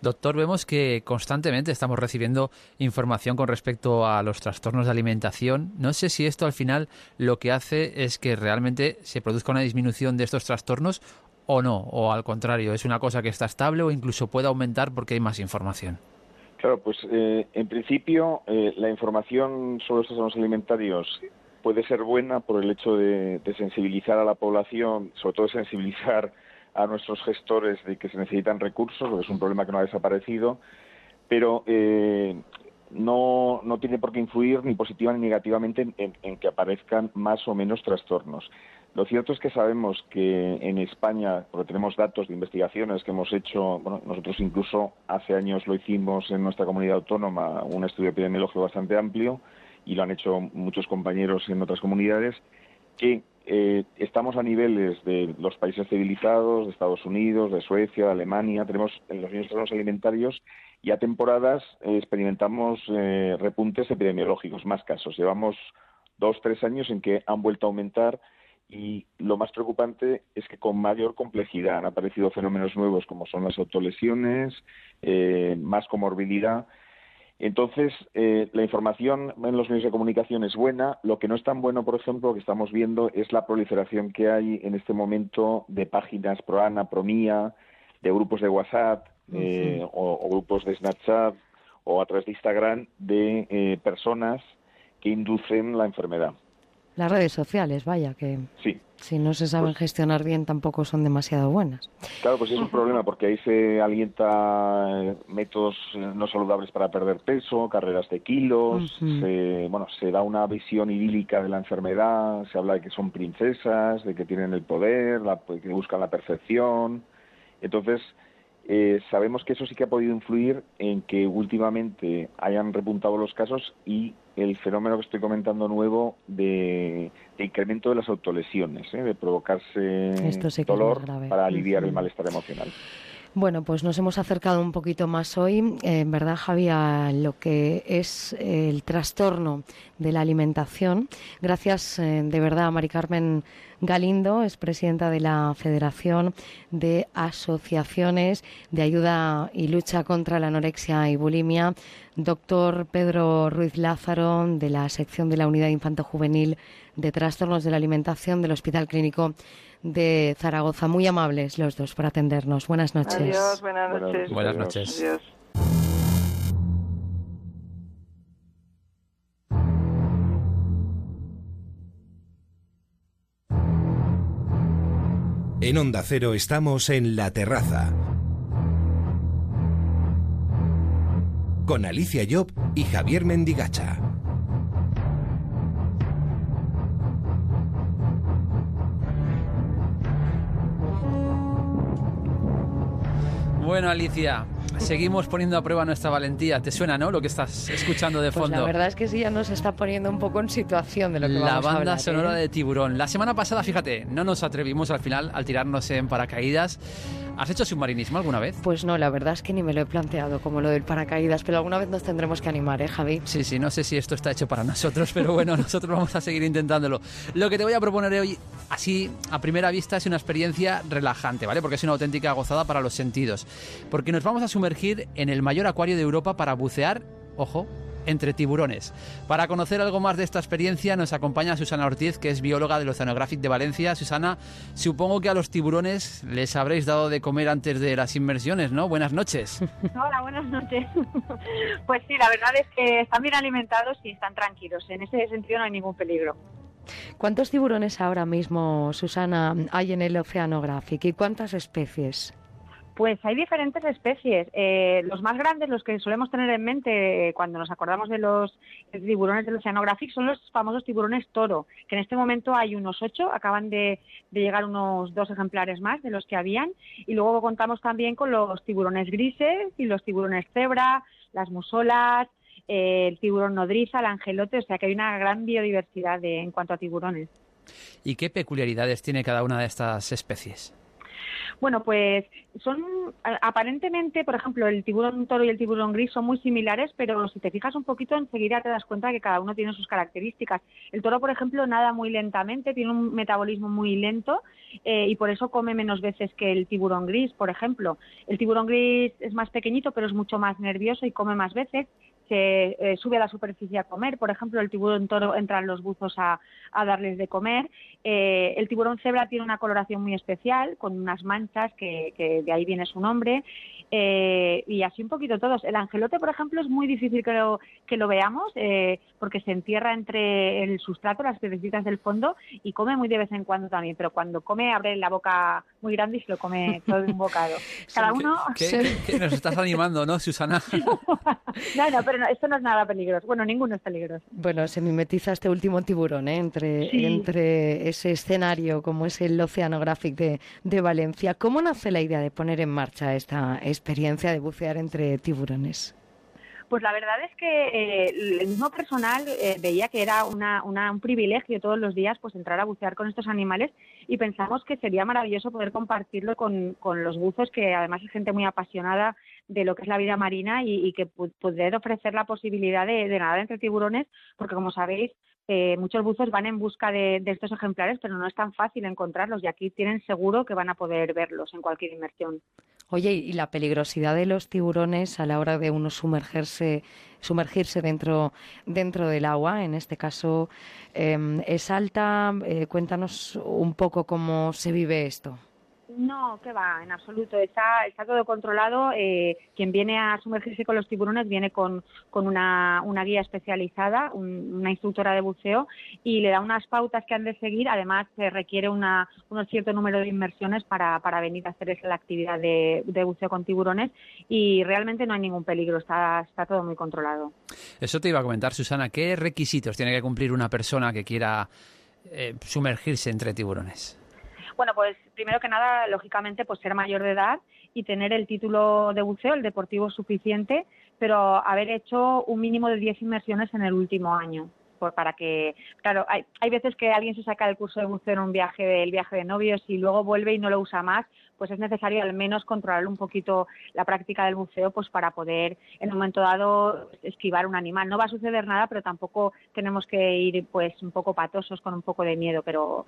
Doctor, vemos que constantemente estamos recibiendo información con respecto a los trastornos de alimentación. No sé si esto al final lo que hace es que realmente se produzca una disminución de estos trastornos o no, o al contrario, es una cosa que está estable o incluso puede aumentar porque hay más información. Claro, pues eh, en principio eh, la información sobre los trastornos alimentarios puede ser buena por el hecho de, sensibilizar a la población, sobre todo sensibilizar a nuestros gestores de que se necesitan recursos, porque es un problema que no ha desaparecido, pero eh, no, no tiene por qué influir ni positiva ni negativamente en, en- en que aparezcan más o menos trastornos. Lo cierto es que sabemos que en España, porque tenemos datos de investigaciones que hemos hecho, bueno, nosotros incluso hace años lo hicimos en nuestra comunidad autónoma, un estudio epidemiológico bastante amplio, y lo han hecho muchos compañeros en otras comunidades, que eh, estamos a niveles de los países civilizados, de Estados Unidos, de Suecia, de Alemania, tenemos en los trastornos alimentarios y a temporadas eh, experimentamos eh, repuntes epidemiológicos, más casos. Llevamos dos, tres años en que han vuelto a aumentar y lo más preocupante es que con mayor complejidad han aparecido fenómenos nuevos como son las autolesiones, más comorbilidad. Entonces, eh, la información en los medios de comunicación es buena. Lo que no es tan bueno, por ejemplo, que estamos viendo es la proliferación que hay en este momento de páginas pro Ana, pro Mía, de grupos de WhatsApp eh, o, o grupos de Snapchat o a través de Instagram de eh, personas que inducen la enfermedad. Las redes sociales, vaya, que Sí, si no se saben gestionar bien tampoco son demasiado buenas. Claro, pues es un problema porque ahí se alienta eh, métodos eh, no saludables para perder peso, carreras de kilos, se, bueno, se da una visión idílica de la enfermedad, se habla de que son princesas, de que tienen el poder, la- que buscan la perfección. Entonces, eh, sabemos que eso sí que ha podido influir en que últimamente hayan repuntado los casos y el fenómeno que estoy comentando nuevo de, de incremento de las autolesiones, ¿eh? de provocarse Esto sí que es dolor grave. para aliviar el malestar emocional. Bueno, pues nos hemos acercado un poquito más hoy, en verdad, Javi, a lo que es el trastorno de la alimentación. Gracias, eh, de verdad, a Mari Carmen Galindo, es presidenta de la Federación de Asociaciones de Ayuda y Lucha contra la Anorexia y Bulimia. Doctor Pedro Ruiz Lázaro, de la sección de la Unidad Infanto-Juvenil de Trastornos de la Alimentación del Hospital Clínico de Zaragoza. Muy amables los dos por atendernos. Buenas noches. Adiós, buenas Buenas noches. Buenas noches. Adiós. En Onda Cero estamos en La Terraza. Con Alicia Job y Javier Mendigacha. Bueno, Alicia, seguimos poniendo a prueba nuestra valentía. ¿Te suena, no? Lo que estás escuchando de Pues fondo. la verdad es que sí, ya nos está poniendo un poco en situación de lo que la vamos a banda hablar, ¿eh? sonora de Tiburón. La semana pasada, fíjate, no nos atrevimos al final al tirarnos en paracaídas. ¿Has hecho submarinismo alguna vez? Pues no, la verdad es que ni me lo he planteado como lo del paracaídas, pero alguna vez nos tendremos que animar, ¿eh, Javi? Sí, sí, no sé si esto está hecho para nosotros, pero bueno, nosotros vamos a seguir intentándolo. Lo que te voy a proponer hoy, así a primera vista, es una experiencia relajante, ¿vale? Porque es una auténtica gozada para los sentidos. Porque nos vamos a sumergir en el mayor acuario de Europa para bucear, ojo, entre tiburones. Para conocer algo más de esta experiencia nos acompaña Susana Ortiz, que es bióloga del Oceanographic de Valencia. Susana, supongo que a los tiburones les habréis dado de comer antes de las inmersiones, ¿no? Buenas noches. Hola, buenas noches. Pues sí, la verdad es que están bien alimentados y están tranquilos. En ese sentido no hay ningún peligro. ¿Cuántos tiburones ahora mismo, Susana, hay en el Oceanographic y cuántas especies? Pues hay diferentes especies. Eh, los más grandes, los que solemos tener en mente eh, cuando nos acordamos de los tiburones del Oceanographic, son los famosos tiburones toro, que en este momento hay unos ocho, acaban de, llegar unos dos ejemplares más de los que habían, y luego contamos también con los tiburones grises y los tiburones cebra, las musolas, eh, el tiburón nodriza, el angelote, o sea que hay una gran biodiversidad de- en cuanto a tiburones. ¿Y qué peculiaridades tiene cada una de estas especies? Bueno, pues son aparentemente, por ejemplo, el tiburón toro y el tiburón gris son muy similares, pero si te fijas un poquito enseguida te das cuenta que cada uno tiene sus características. El toro, por ejemplo, nada muy lentamente, tiene un metabolismo muy lento eh, y por eso come menos veces que el tiburón gris, por ejemplo. El tiburón gris es más pequeñito, pero es mucho más nervioso y come más veces. Se eh, sube a la superficie a comer, por ejemplo, el tiburón toro entran los buzos a, a darles de comer. Eh, el tiburón cebra tiene una coloración muy especial, con unas manchas, que, que de ahí viene su nombre. Eh, y así un poquito todos. El angelote, por ejemplo, es muy difícil que lo, que lo veamos eh, porque se entierra entre el sustrato, las piedrecitas del fondo y come muy de vez en cuando también. Pero cuando come abre la boca muy grande y se lo come todo de un bocado. Cada uno... ¿Qué, qué- qué nos estás animando, no, Susana? No, no, pero no, esto no es nada peligroso. Bueno, ninguno es peligroso. Bueno, se mimetiza este último tiburón ¿eh? entre, Sí. entre ese escenario como es el Oceanographic de, de Valencia. ¿Cómo nace la idea de poner en marcha esta experiencia de bucear entre tiburones? Pues la verdad es que eh, el mismo personal eh, veía que era una, una- un privilegio todos los días pues entrar a bucear con estos animales y pensamos que sería maravilloso poder compartirlo con, con los buzos, que además es gente muy apasionada de lo que es la vida marina y, y que poder ofrecer la posibilidad de nadar entre tiburones, porque como sabéis, eh, muchos buzos van en busca de, estos ejemplares, pero no es tan fácil encontrarlos y aquí tienen seguro que van a poder verlos en cualquier inmersión. Oye, y la peligrosidad de los tiburones a la hora de uno sumergerse, sumergirse dentro, dentro del agua, en este caso, eh, es alta. Eh, cuéntanos un poco cómo se vive esto. No, que va, en absoluto. Está, está todo controlado. Eh, quien viene a sumergirse con los tiburones viene con, una, guía especializada, un- una instructora de buceo, y le da unas pautas que han de seguir. Además, se requiere una, un cierto número de inmersiones para, venir a hacer la actividad de, de buceo con tiburones. Y realmente no hay ningún peligro, está, está todo muy controlado. Eso te iba a comentar, Susana. ¿Qué requisitos tiene que cumplir una persona que quiera eh, sumergirse entre tiburones? Bueno, pues primero que nada, lógicamente, pues ser mayor de edad y tener el título de buceo, el deportivo suficiente, pero haber hecho un mínimo de 10 inmersiones en el último año. Por, para que, claro, hay, hay veces que alguien se saca el curso de buceo en un viaje del viaje de novios y luego vuelve y no lo usa más, pues es necesario al menos controlar un poquito la práctica del buceo pues para poder en un momento dado esquivar un animal. No va a suceder nada, pero tampoco tenemos que ir pues un poco patosos con un poco de miedo, pero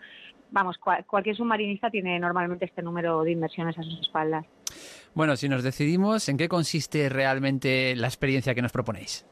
vamos, cual- cualquier submarinista tiene normalmente este número de inmersiones a sus espaldas. Bueno, si nos decidimos, ¿en qué consiste realmente la experiencia que nos proponéis?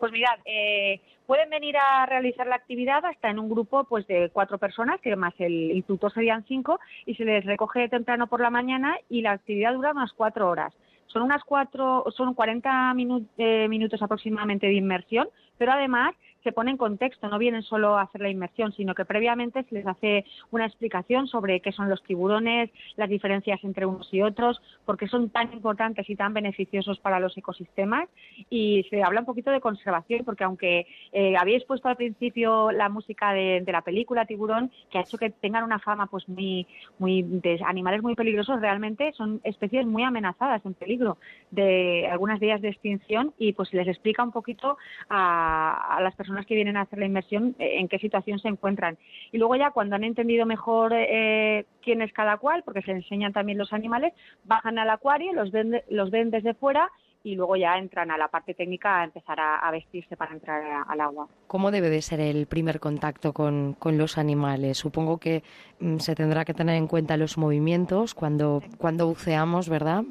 Pues mirad, eh, pueden venir a realizar la actividad hasta en un grupo pues de cuatro personas, que más el instructor serían cinco, y se les recoge temprano por la mañana y la actividad dura unas cuatro horas. Son unas cuatro, son 40 minu- eh, minutos aproximadamente de inmersión, pero además se pone en contexto, no vienen solo a hacer la inmersión, sino que previamente se les hace una explicación sobre qué son los tiburones, las diferencias entre unos y otros, por qué son tan importantes y tan beneficiosos para los ecosistemas. Y se habla un poquito de conservación, porque aunque eh, habéis puesto al principio la música de, de la película Tiburón, que ha hecho que tengan una fama pues muy, muy de animales muy peligrosos, realmente son especies muy amenazadas, en peligro, de algunas de ellas de extinción y pues se les explica un poquito a, a las personas que vienen a hacer la inmersión eh, en qué situación se encuentran. Y luego ya cuando han entendido mejor eh, quién es cada cual, porque se enseñan también los animales, bajan al acuario, los ven, los ven desde fuera y luego ya entran a la parte técnica a empezar a, a vestirse para entrar a- al agua. ¿Cómo debe de ser el primer contacto con, con los animales? Supongo que mm, se tendrá que tener en cuenta los movimientos cuando, cuando buceamos, ¿verdad?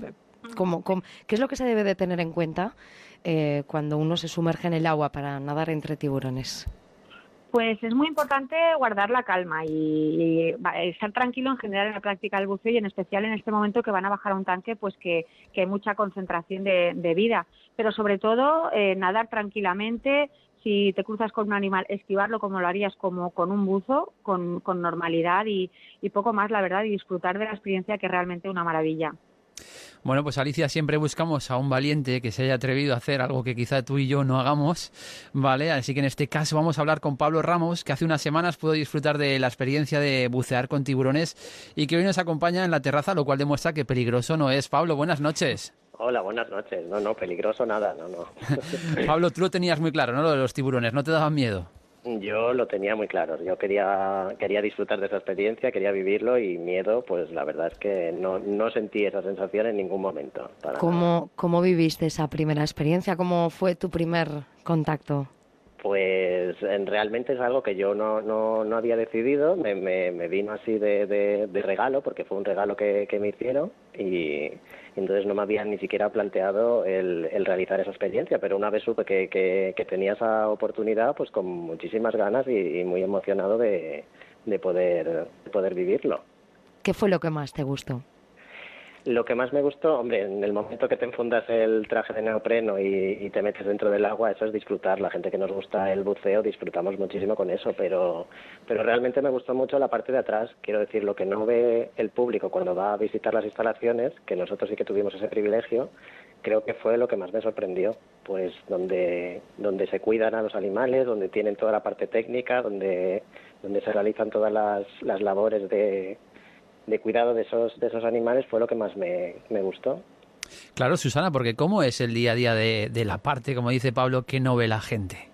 ¿Cómo, cómo- qué es lo que se debe de tener en cuenta eh, cuando uno se sumerge en el agua para nadar entre tiburones? Pues es muy importante guardar la calma y, estar tranquilo en general en la práctica del buceo y en especial en este momento que van a bajar a un tanque, pues que, que hay mucha concentración de, de vida. Pero sobre todo eh, nadar tranquilamente, si te cruzas con un animal, esquivarlo como lo harías como con un buzo, con, con normalidad y, y poco más, la verdad, y disfrutar de la experiencia que es realmente una maravilla. Bueno, pues Alicia, siempre buscamos a un valiente que se haya atrevido a hacer algo que quizá tú y yo no hagamos, ¿vale? Así que en este caso vamos a hablar con Pablo Ramos, que hace unas semanas pudo disfrutar de la experiencia de bucear con tiburones y que hoy nos acompaña en la terraza, lo cual demuestra que peligroso no es. Pablo, buenas noches. Hola, buenas noches. No, no, peligroso nada, no, no. Pablo, tú lo tenías muy claro, ¿no? Lo de los tiburones, ¿no te daban miedo? Yo lo tenía muy claro. Yo quería, quería disfrutar de esa experiencia, quería vivirlo y miedo, pues la verdad es que no, no sentí esa sensación en ningún momento. para. ¿Cómo, ¿Cómo viviste esa primera experiencia? ¿Cómo fue tu primer contacto? Pues en- realmente es algo que yo no, no, no había decidido, me, me, me vino así de, de, de regalo, porque fue un regalo que, que me hicieron y entonces no me había ni siquiera planteado el, el realizar esa experiencia, pero una vez supe que, que, tenía esa oportunidad, pues con muchísimas ganas y, y muy emocionado de, de, poder, de poder vivirlo. ¿Qué fue lo que más te gustó? Lo que más me gustó, hombre, en el momento que te enfundas el traje de neopreno y, y te metes dentro del agua, eso es disfrutar. La gente que nos gusta el buceo disfrutamos muchísimo con eso, pero, pero realmente me gustó mucho la parte de atrás. Quiero decir, lo que no ve el público cuando va a visitar las instalaciones, que nosotros sí que tuvimos ese privilegio, creo que fue lo que más me sorprendió. Pues donde, donde se cuidan a los animales, donde tienen toda la parte técnica, donde, donde se realizan todas las, las labores de de cuidado de esos, de esos animales fue lo que más me, me gustó. Claro, Susana, porque ¿cómo es el día a día de, de la parte, como dice Pablo, que no ve la gente?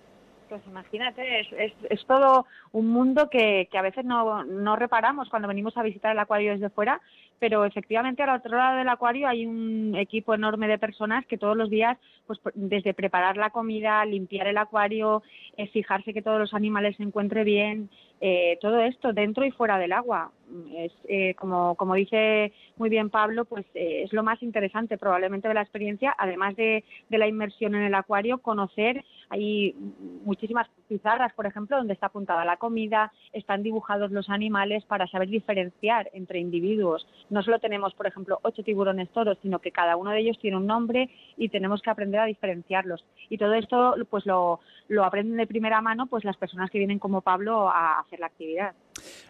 Pues imagínate, es, es, es todo un mundo que, que a veces no, no reparamos cuando venimos a visitar el acuario desde fuera, pero efectivamente al otro lado del acuario hay un equipo enorme de personas que todos los días, pues desde preparar la comida, limpiar el acuario, eh, fijarse que todos los animales se encuentren bien, eh, todo esto dentro y fuera del agua. Es, eh, como, como dice muy bien Pablo, pues eh, es lo más interesante probablemente de la experiencia, además de, de la inmersión en el acuario, conocer, hay muchísimas pizarras, por ejemplo, donde está apuntada la comida, están dibujados los animales para saber diferenciar entre individuos. No solo tenemos, por ejemplo, ocho tiburones toros, sino que cada uno de ellos tiene un nombre y tenemos que aprender a diferenciarlos. Y todo esto, pues lo, lo aprenden de primera mano, pues las personas que vienen como Pablo a la actividad.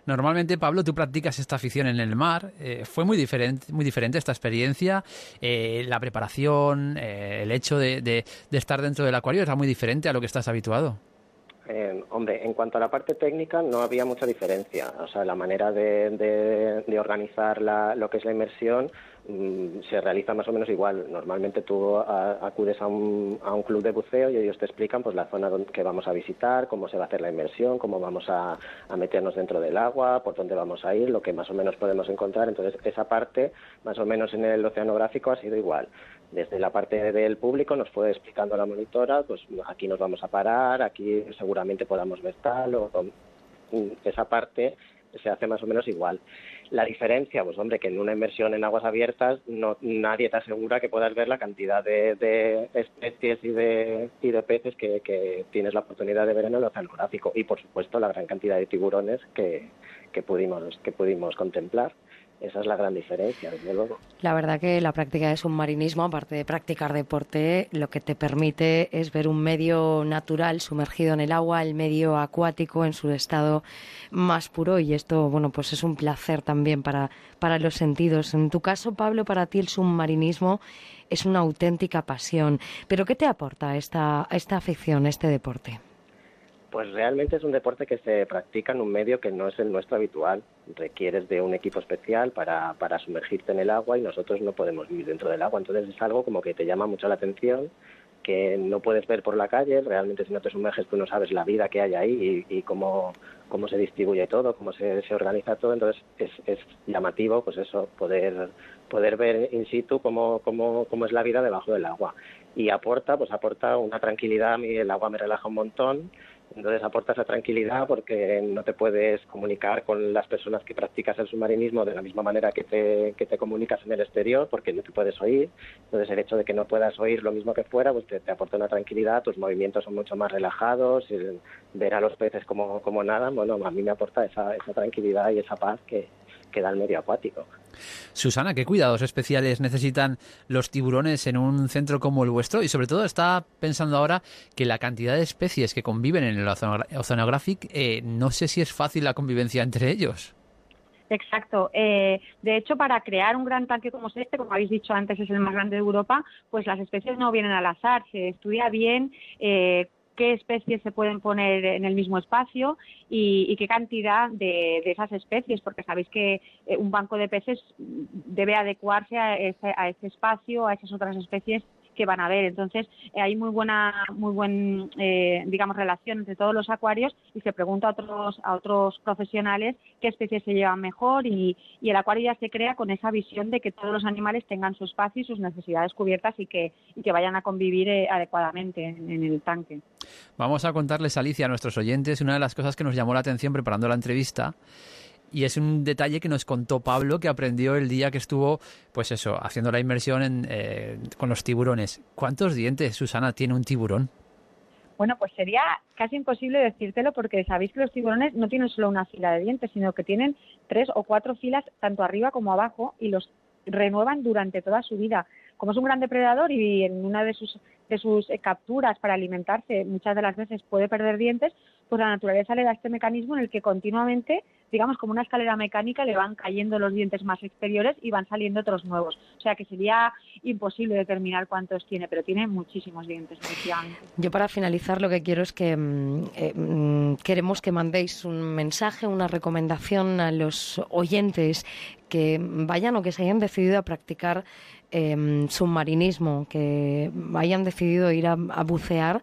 Normalmente, Pablo, tú practicas esta afición en el mar. Eh, ¿Fue muy diferente, muy diferente esta experiencia? Eh, ¿La preparación, eh, el hecho de, de, de, estar dentro del acuario era muy diferente a lo que estás habituado? Eh, hombre, en cuanto a la parte técnica no había mucha diferencia. O sea, la manera de, de, de organizar la, lo que es la inmersión mmm, se realiza más o menos igual. Normalmente tú a, acudes a un, a un, club de buceo y ellos te explican pues la zona que vamos a visitar, cómo se va a hacer la inmersión, cómo vamos a, a meternos dentro del agua, por dónde vamos a ir, lo que más o menos podemos encontrar. Entonces, esa parte, más o menos en el oceanográfico, ha sido igual desde la parte del público nos fue explicando la monitora, pues aquí nos vamos a parar, aquí seguramente podamos ver tal, o, esa parte se hace más o menos igual. La diferencia, pues hombre, que en una inmersión en aguas abiertas no, nadie te asegura que puedas ver la cantidad de, de especies y de, y de peces que, tienes la oportunidad de ver en el oceanográfico y, por supuesto, la gran cantidad de tiburones que, pudimos, que pudimos contemplar. Esa es la gran diferencia, desde luego. La verdad que la práctica de submarinismo, aparte de practicar deporte, lo que te permite es ver un medio natural sumergido en el agua, el medio acuático en su estado más puro y esto, bueno, pues es un placer también para, para los sentidos. En tu caso, Pablo, para ti el submarinismo es una auténtica pasión. ¿Pero qué te aporta esta, esta afición, este deporte? Pues realmente es un deporte que se practica en un medio que no es el nuestro habitual. Requieres de un equipo especial para, para sumergirte en el agua y nosotros no podemos vivir dentro del agua. Entonces es algo como que te llama mucho la atención, que no puedes ver por la calle. Realmente si no te sumerges tú no sabes la vida que hay ahí y, y cómo, cómo se distribuye todo, cómo se, se organiza todo. Entonces es, es llamativo pues eso, poder, poder ver in situ cómo, cómo, cómo es la vida debajo del agua. Y aporta, pues aporta una tranquilidad. A mí el agua me relaja un montón entonces aporta esa tranquilidad porque no te puedes comunicar con las personas que practicas el submarinismo de la misma manera que te, que te comunicas en el exterior porque no te puedes oír. Entonces el hecho de que no puedas oír lo mismo que fuera pues te, aporta una tranquilidad, tus movimientos son mucho más relajados, ver a los peces como, como nadan, bueno, a mí me aporta esa, esa tranquilidad y esa paz que, que da el medio acuático. Susana, ¿qué cuidados especiales necesitan los tiburones en un centro como el vuestro? Y sobre todo está pensando ahora que la cantidad de especies que conviven en el Oceanographic, eh, no sé si es fácil la convivencia entre ellos. Exacto. Eh, de hecho, para crear un gran tanque como este, como habéis dicho antes, es el más grande de Europa, pues las especies no vienen al azar. Se estudia bien eh, qué especies se pueden poner en el mismo espacio y, y qué cantidad de, de, esas especies, porque sabéis que eh, un banco de peces debe adecuarse a a ese espacio, a esas otras especies que van a ver. Entonces, eh, hay muy buena, muy buen, eh, digamos, relación entre todos los acuarios y se pregunta a otros, a otros profesionales qué especies se llevan mejor y, el acuario ya se crea con esa visión de que todos los animales tengan su espacio y sus necesidades cubiertas y que, y que vayan a convivir eh, adecuadamente en, en el tanque. Vamos a contarles, Alicia, a nuestros oyentes una de las cosas que nos llamó la atención preparando la entrevista y es un detalle que nos contó Pablo que aprendió el día que estuvo, pues eso, haciendo la inmersión en, eh, con los tiburones. ¿Cuántos dientes, Susana, tiene un tiburón? Bueno, pues sería casi imposible decírtelo porque sabéis que los tiburones no tienen solo una fila de dientes, sino que tienen tres o cuatro filas tanto arriba como abajo y los renuevan durante toda su vida. Como es un gran depredador y en una de sus, de sus capturas para alimentarse muchas de las veces puede perder dientes, pues la naturaleza le da este mecanismo en el que continuamente, digamos como una escalera mecánica, le van cayendo los dientes más exteriores y van saliendo otros nuevos. O sea que sería imposible determinar cuántos tiene, pero tiene muchísimos dientes. Yo para finalizar lo que quiero es que eh, queremos que mandéis un mensaje, una recomendación a los oyentes que vayan o que se hayan decidido a practicar eh, submarinismo, que hayan decidido ir a bucear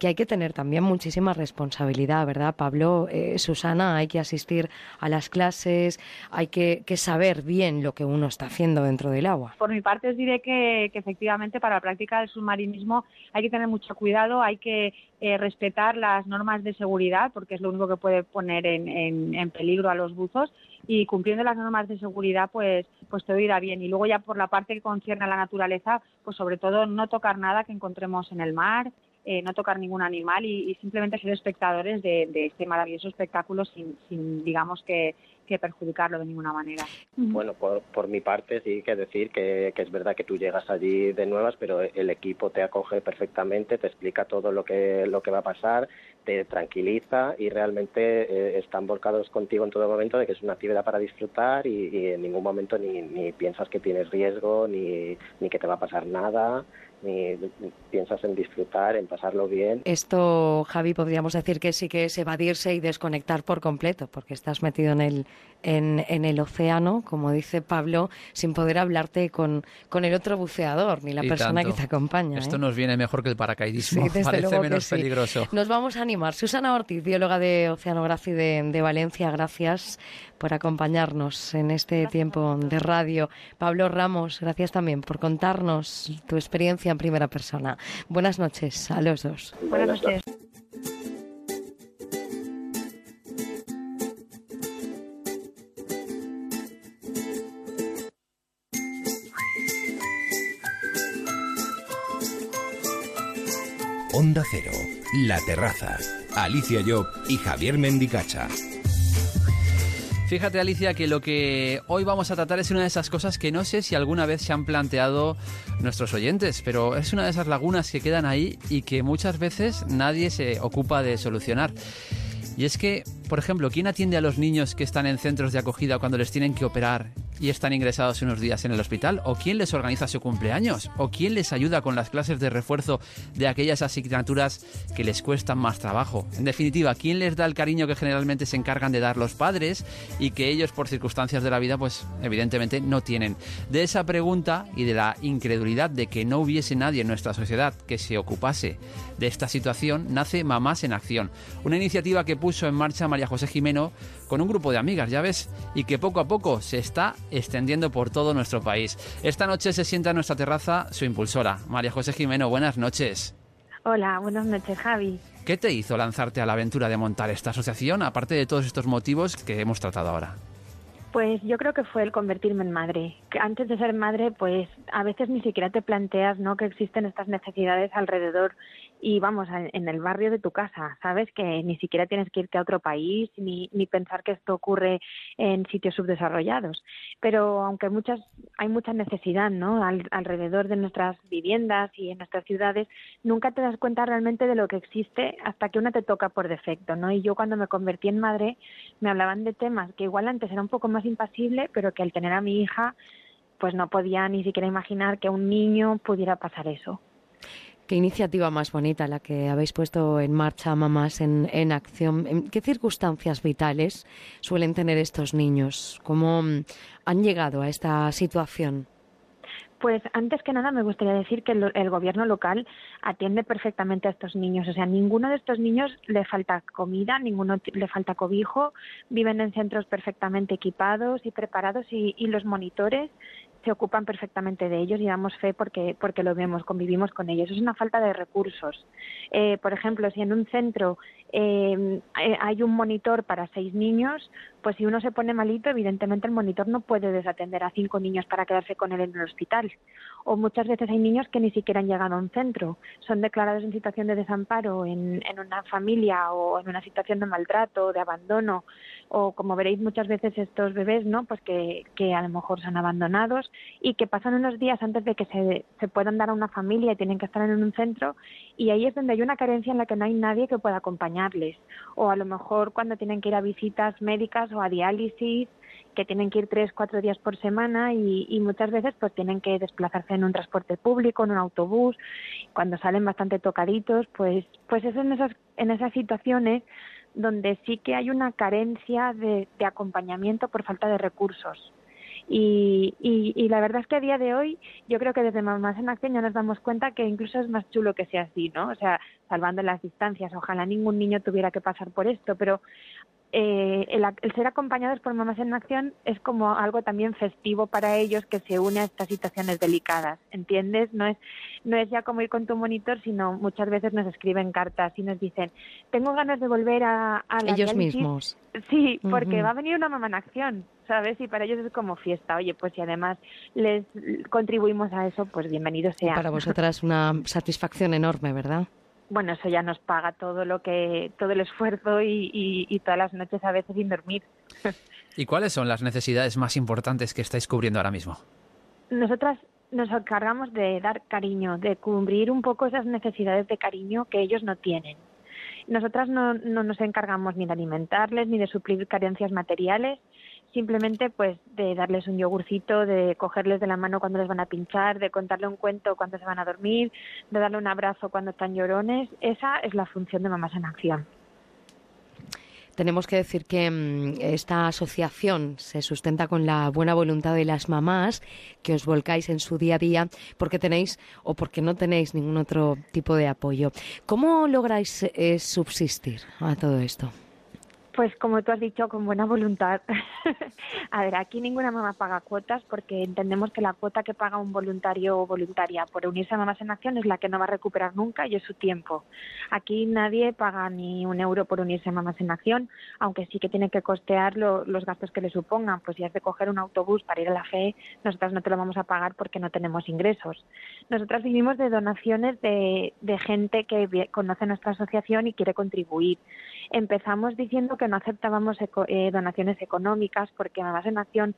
que hay que tener también muchísima responsabilidad, ¿verdad, Pablo? Eh, Susana, hay que asistir a las clases, hay que, saber bien lo que uno está haciendo dentro del agua. Por mi parte, os diré que, efectivamente para la práctica del submarinismo hay que tener mucho cuidado, hay que eh, respetar las normas de seguridad, porque es lo único que puede poner en, en peligro a los buzos y cumpliendo las normas de seguridad pues pues todo irá bien y luego ya por la parte que concierne a la naturaleza pues sobre todo no tocar nada que encontremos en el mar eh, no tocar ningún animal y, simplemente ser espectadores de, este maravilloso espectáculo sin, sin digamos que, que perjudicarlo de ninguna manera. Bueno, por, por mi parte sí que decir que, que, es verdad que tú llegas allí de nuevas, pero el equipo te acoge perfectamente, te explica todo lo que, lo que va a pasar, te tranquiliza y realmente eh, están volcados contigo en todo momento de que es una actividad para disfrutar y, y en ningún momento ni, ni piensas que tienes riesgo ni, ni que te va a pasar nada ni piensas en disfrutar, en pasarlo bien. Esto, Javi, podríamos decir que sí que es evadirse y desconectar por completo, porque estás metido en el, en, en el océano, como dice Pablo, sin poder hablarte con, con el otro buceador, ni la persona que te acompaña. Esto ¿eh? nos viene mejor que el paracaidismo, parece menos peligroso. Nos vamos a animar. Susana Ortiz, bióloga de Oceanografía de, de Valencia, gracias por acompañarnos en este tiempo de radio. Pablo Ramos, gracias también por contarnos tu experiencia en primera persona. Buenas noches a los dos. Buenas noches. Onda Cero, La Terraza, Alicia Job y Javier Mendicacha. Fíjate Alicia que lo que hoy vamos a tratar es una de esas cosas que no sé si alguna vez se han planteado nuestros oyentes, pero es una de esas lagunas que quedan ahí y que muchas veces nadie se ocupa de solucionar. Y es que, por ejemplo, ¿quién atiende a los niños que están en centros de acogida cuando les tienen que operar y están ingresados unos días en el hospital? ¿O quién les organiza su cumpleaños? ¿O quién les ayuda con las clases de refuerzo de aquellas asignaturas que les cuestan más trabajo? En definitiva, ¿quién les da el cariño que generalmente se encargan de dar los padres y que ellos por circunstancias de la vida pues evidentemente no tienen? De esa pregunta y de la incredulidad de que no hubiese nadie en nuestra sociedad que se ocupase de esta situación nace Mamás en Acción, una iniciativa que puso en marcha María José Jimeno con un grupo de amigas, ya ves, y que poco a poco se está extendiendo por todo nuestro país. Esta noche se sienta en nuestra terraza su impulsora, María José Jimeno. Buenas noches. Hola, buenas noches, Javi. ¿Qué te hizo lanzarte a la aventura de montar esta asociación, aparte de todos estos motivos que hemos tratado ahora? Pues yo creo que fue el convertirme en madre. Antes de ser madre, pues a veces ni siquiera te planteas, ¿no? Que existen estas necesidades alrededor y vamos, en el barrio de tu casa, ¿sabes? Que ni siquiera tienes que irte a otro país ni, ni pensar que esto ocurre en sitios subdesarrollados. Pero aunque muchas, hay mucha necesidad, ¿no? alrededor de nuestras viviendas y en nuestras ciudades, nunca te das cuenta realmente de lo que existe hasta que una te toca por defecto, ¿no? Y yo cuando me convertí en madre, me hablaban de temas que igual antes era un poco más impasible, pero que al tener a mi hija, pues no podía ni siquiera imaginar que un niño pudiera pasar eso. Qué iniciativa más bonita la que habéis puesto en marcha, mamás, en, acción. ¿En qué circunstancias vitales suelen tener estos niños? ¿Cómo mm, han llegado a esta situación? Pues antes que nada me gustaría decir que el, gobierno local atiende perfectamente a estos niños. O sea, ninguno de estos niños le falta comida, ninguno le falta cobijo, viven en centros perfectamente equipados y preparados y los monitores se ocupan perfectamente de ellos y damos fe porque, porque lo vemos, convivimos con ellos. Es una falta de recursos. Eh, por ejemplo, si en un centro eh, eh, hay un monitor para seis niños, pues si uno se pone malito, evidentemente el monitor no puede desatender a cinco niños para quedarse con él en el hospital. O muchas veces hay niños que ni siquiera han llegado a un centro, son declarados en situación de desamparo en, en una familia o en una situación de maltrato, de abandono, o como veréis muchas veces estos bebés, ¿no? Pues que, que a lo mejor son abandonados y que pasan unos días antes de que se, se puedan dar a una familia y tienen que estar en un centro y ahí es donde hay una carencia en la que no hay nadie que pueda acompañarles. O a lo mejor cuando tienen que ir a visitas médicas o a diálisis que tienen que ir tres, cuatro días por semana y, y, muchas veces pues tienen que desplazarse en un transporte público, en un autobús, cuando salen bastante tocaditos, pues, pues eso en esas, en esas situaciones donde sí que hay una carencia de, acompañamiento por falta de recursos. Y, y, y, la verdad es que a día de hoy yo creo que desde Mamás en Acción ya nos damos cuenta que incluso es más chulo que sea así, ¿no? O sea, salvando las distancias, ojalá ningún niño tuviera que pasar por esto, pero eh, el, el, ser acompañados por mamás en acción es como algo también festivo para ellos que se une a estas situaciones delicadas, ¿entiendes? No es, no es ya como ir con tu monitor, sino muchas veces nos escriben cartas y nos dicen, tengo ganas de volver a, a la Ellos mismos. Sí, porque uh -huh. va a venir una mamá en acción, ¿sabes? Y para ellos es como fiesta. Oye, pues si además les contribuimos a eso, pues bienvenido sea. Y para vosotras una satisfacción enorme, ¿verdad? Bueno, eso ya nos paga todo lo que, todo el esfuerzo y, y, y, todas las noches a veces sin dormir. ¿Y cuáles son las necesidades más importantes que estáis cubriendo ahora mismo? Nosotras nos encargamos de dar cariño, de cubrir un poco esas necesidades de cariño que ellos no tienen. Nosotras no, no nos encargamos ni de alimentarles ni de suplir carencias materiales, simplemente pues de darles un yogurcito, de cogerles de la mano cuando les van a pinchar, de contarle un cuento cuando se van a dormir, de darle un abrazo cuando están llorones. Esa es la función de Mamás en Acción. Tenemos que decir que mmm, esta asociación se sustenta con la buena voluntad de las mamás que os volcáis en su día a día porque tenéis o porque no tenéis ningún otro tipo de apoyo. ¿Cómo lográis eh, subsistir a todo esto? Pues como tú has dicho, con buena voluntad. a ver, aquí ninguna mamá paga cuotas porque entendemos que la cuota que paga un voluntario o voluntaria por unirse a Mamás en Acción es la que no va a recuperar nunca y es su tiempo. Aquí nadie paga ni un euro por unirse a Mamás en Acción, aunque sí que tiene que costear lo, los gastos que le supongan. Pues si has de coger un autobús para ir a la FE, nosotras no te lo vamos a pagar porque no tenemos ingresos. Nosotras vivimos de donaciones de, de gente que conoce nuestra asociación y quiere contribuir. Empezamos diciendo que no aceptábamos eco, eh, donaciones económicas porque Mamás en Acción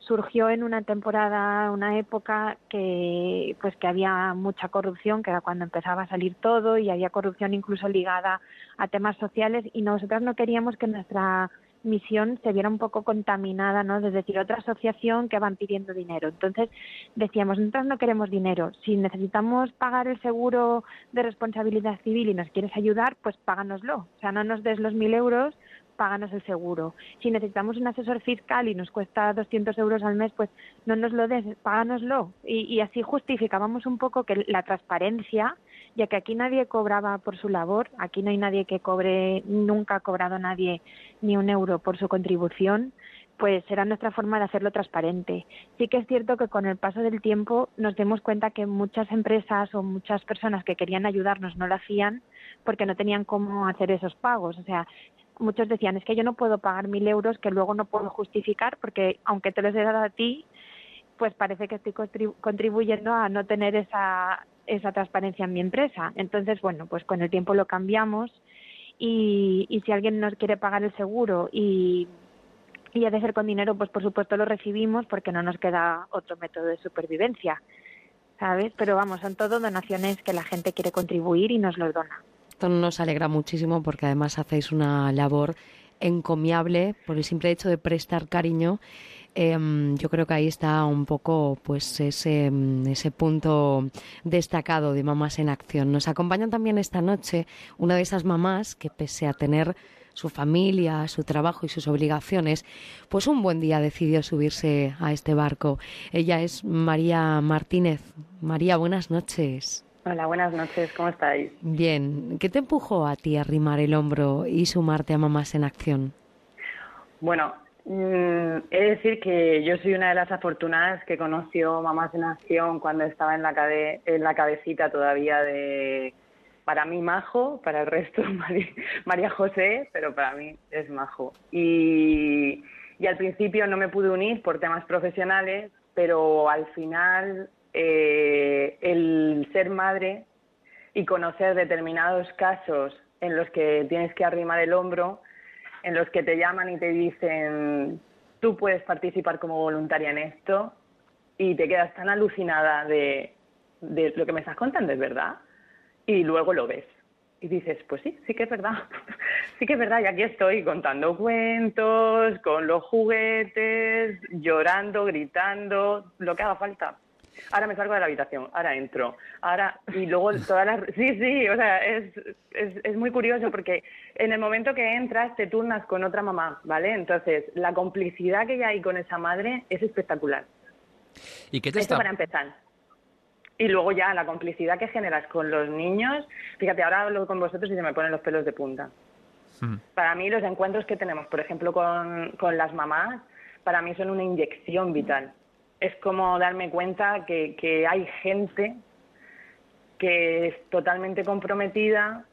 surgió en una temporada, una época que pues que había mucha corrupción, que era cuando empezaba a salir todo y había corrupción incluso ligada a temas sociales y nosotras no queríamos que nuestra misión se viera un poco contaminada, ¿no? Es decir, otra asociación que van pidiendo dinero. Entonces decíamos, nosotros no queremos dinero. Si necesitamos pagar el seguro de responsabilidad civil y nos quieres ayudar, pues páganoslo. O sea, no nos des los mil euros, páganos el seguro. Si necesitamos un asesor fiscal y nos cuesta 200 euros al mes, pues no nos lo des, páganoslo. Y, y así justificábamos un poco que la transparencia ya que aquí nadie cobraba por su labor, aquí no hay nadie que cobre, nunca ha cobrado nadie ni un euro por su contribución, pues era nuestra forma de hacerlo transparente. Sí que es cierto que con el paso del tiempo nos dimos cuenta que muchas empresas o muchas personas que querían ayudarnos no lo hacían porque no tenían cómo hacer esos pagos. O sea, muchos decían, es que yo no puedo pagar mil euros que luego no puedo justificar porque aunque te los he dado a ti, pues parece que estoy contribuyendo a no tener esa, esa transparencia en mi empresa. Entonces, bueno, pues con el tiempo lo cambiamos y, y si alguien nos quiere pagar el seguro y, y ha de ser con dinero, pues por supuesto lo recibimos porque no nos queda otro método de supervivencia, ¿sabes? Pero vamos, son todo donaciones que la gente quiere contribuir y nos los dona. Esto nos alegra muchísimo porque además hacéis una labor encomiable por el simple hecho de prestar cariño eh, yo creo que ahí está un poco pues ese, ese punto destacado de mamás en acción. Nos acompañan también esta noche una de esas mamás que pese a tener su familia, su trabajo y sus obligaciones, pues un buen día decidió subirse a este barco. Ella es María Martínez. María, buenas noches. Hola, buenas noches, ¿cómo estáis? Bien, ¿qué te empujó a ti a arrimar el hombro y sumarte a Mamás en Acción? Bueno, Mm, he de decir que yo soy una de las afortunadas que conoció Mamás en Acción cuando estaba en la, cabe en la cabecita todavía de, para mí, Majo, para el resto, María, María José, pero para mí es Majo. Y, y, al principio no me pude unir por temas profesionales, pero al final eh, el ser madre y conocer determinados casos en los que tienes que arrimar el hombro, en los que te llaman y te dicen, tú puedes participar como voluntaria en esto y te quedas tan alucinada de, de lo que me estás contando, es verdad, y luego lo ves. Y dices, pues sí, sí que es verdad, sí que es verdad, y aquí estoy contando cuentos, con los juguetes, llorando, gritando, lo que haga falta. Ahora me salgo de la habitación, ahora entro, ahora y luego todas las sí, sí, o sea, es, es, es muy curioso porque en el momento que entras te turnas con otra mamá, ¿vale? Entonces, la complicidad que hay con esa madre es espectacular. ¿Y qué te Eso está para empezar. Y luego ya la complicidad que generas con los niños. Fíjate, ahora hablo con vosotros y se me ponen los pelos de punta. Mm. Para mí los encuentros que tenemos, por ejemplo, con, con las mamás, para mí son una inyección vital. Es como darme cuenta que, que hay gente que es totalmente comprometida,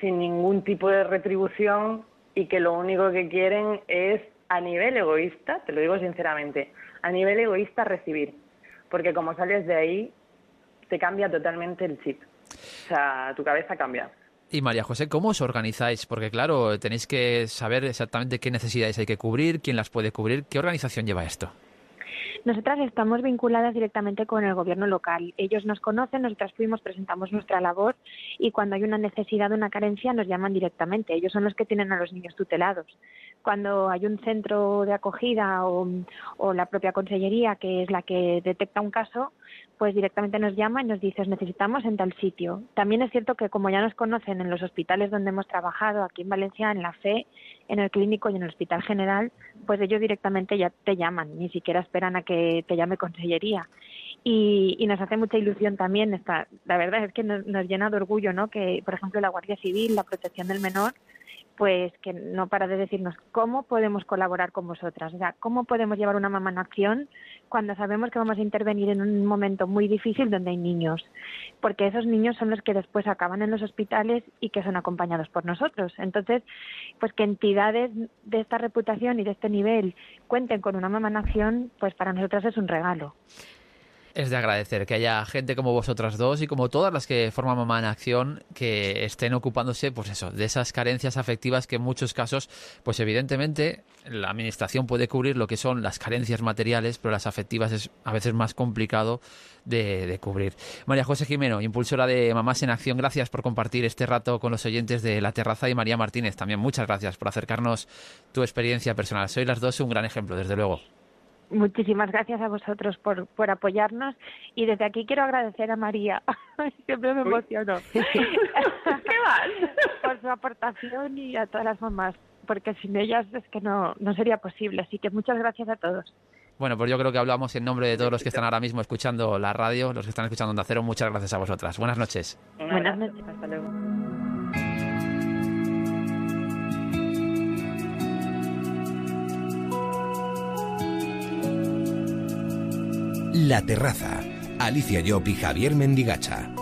sin ningún tipo de retribución y que lo único que quieren es, a nivel egoísta, te lo digo sinceramente, a nivel egoísta recibir. Porque como sales de ahí, te cambia totalmente el chip. O sea, tu cabeza cambia. Y María José, ¿cómo os organizáis? Porque claro, tenéis que saber exactamente qué necesidades hay que cubrir, quién las puede cubrir. ¿Qué organización lleva esto? Nosotras estamos vinculadas directamente con el gobierno local. Ellos nos conocen, nosotras fuimos, presentamos nuestra labor y cuando hay una necesidad una carencia nos llaman directamente. Ellos son los que tienen a los niños tutelados. Cuando hay un centro de acogida o, o la propia consellería que es la que detecta un caso, pues directamente nos llama y nos dice, "Os necesitamos en tal sitio. También es cierto que como ya nos conocen en los hospitales donde hemos trabajado, aquí en Valencia, en la FE, en el clínico y en el Hospital General, pues ellos directamente ya te llaman, ni siquiera esperan a que te llame consellería. Y, y nos hace mucha ilusión también, esta, la verdad es que nos, nos llena de orgullo, ¿no? Que, por ejemplo, la Guardia Civil, la protección del menor, pues que no para de decirnos cómo podemos colaborar con vosotras, o sea, cómo podemos llevar una mamá en acción cuando sabemos que vamos a intervenir en un momento muy difícil donde hay niños, porque esos niños son los que después acaban en los hospitales y que son acompañados por nosotros. Entonces, pues que entidades de esta reputación y de este nivel cuenten con una mamá en acción, pues para nosotras es un regalo. Es de agradecer que haya gente como vosotras dos y como todas las que forman Mamá en Acción que estén ocupándose, pues eso, de esas carencias afectivas que en muchos casos, pues evidentemente la administración puede cubrir lo que son las carencias materiales, pero las afectivas es a veces más complicado de, de cubrir. María José Jimeno, impulsora de Mamás en Acción, gracias por compartir este rato con los oyentes de La Terraza y María Martínez, también muchas gracias por acercarnos tu experiencia personal. Soy las dos un gran ejemplo, desde luego. Muchísimas gracias a vosotros por, por apoyarnos y desde aquí quiero agradecer a María, siempre me emociono, ¿Qué más? por su aportación y a todas las mamás, porque sin ellas es que no, no sería posible. Así que muchas gracias a todos. Bueno, pues yo creo que hablamos en nombre de todos los que están ahora mismo escuchando la radio, los que están escuchando Onda Cero. Muchas gracias a vosotras. Buenas noches. Buenas noches. Hasta luego. La Terraza. Alicia Job y Javier Mendigacha.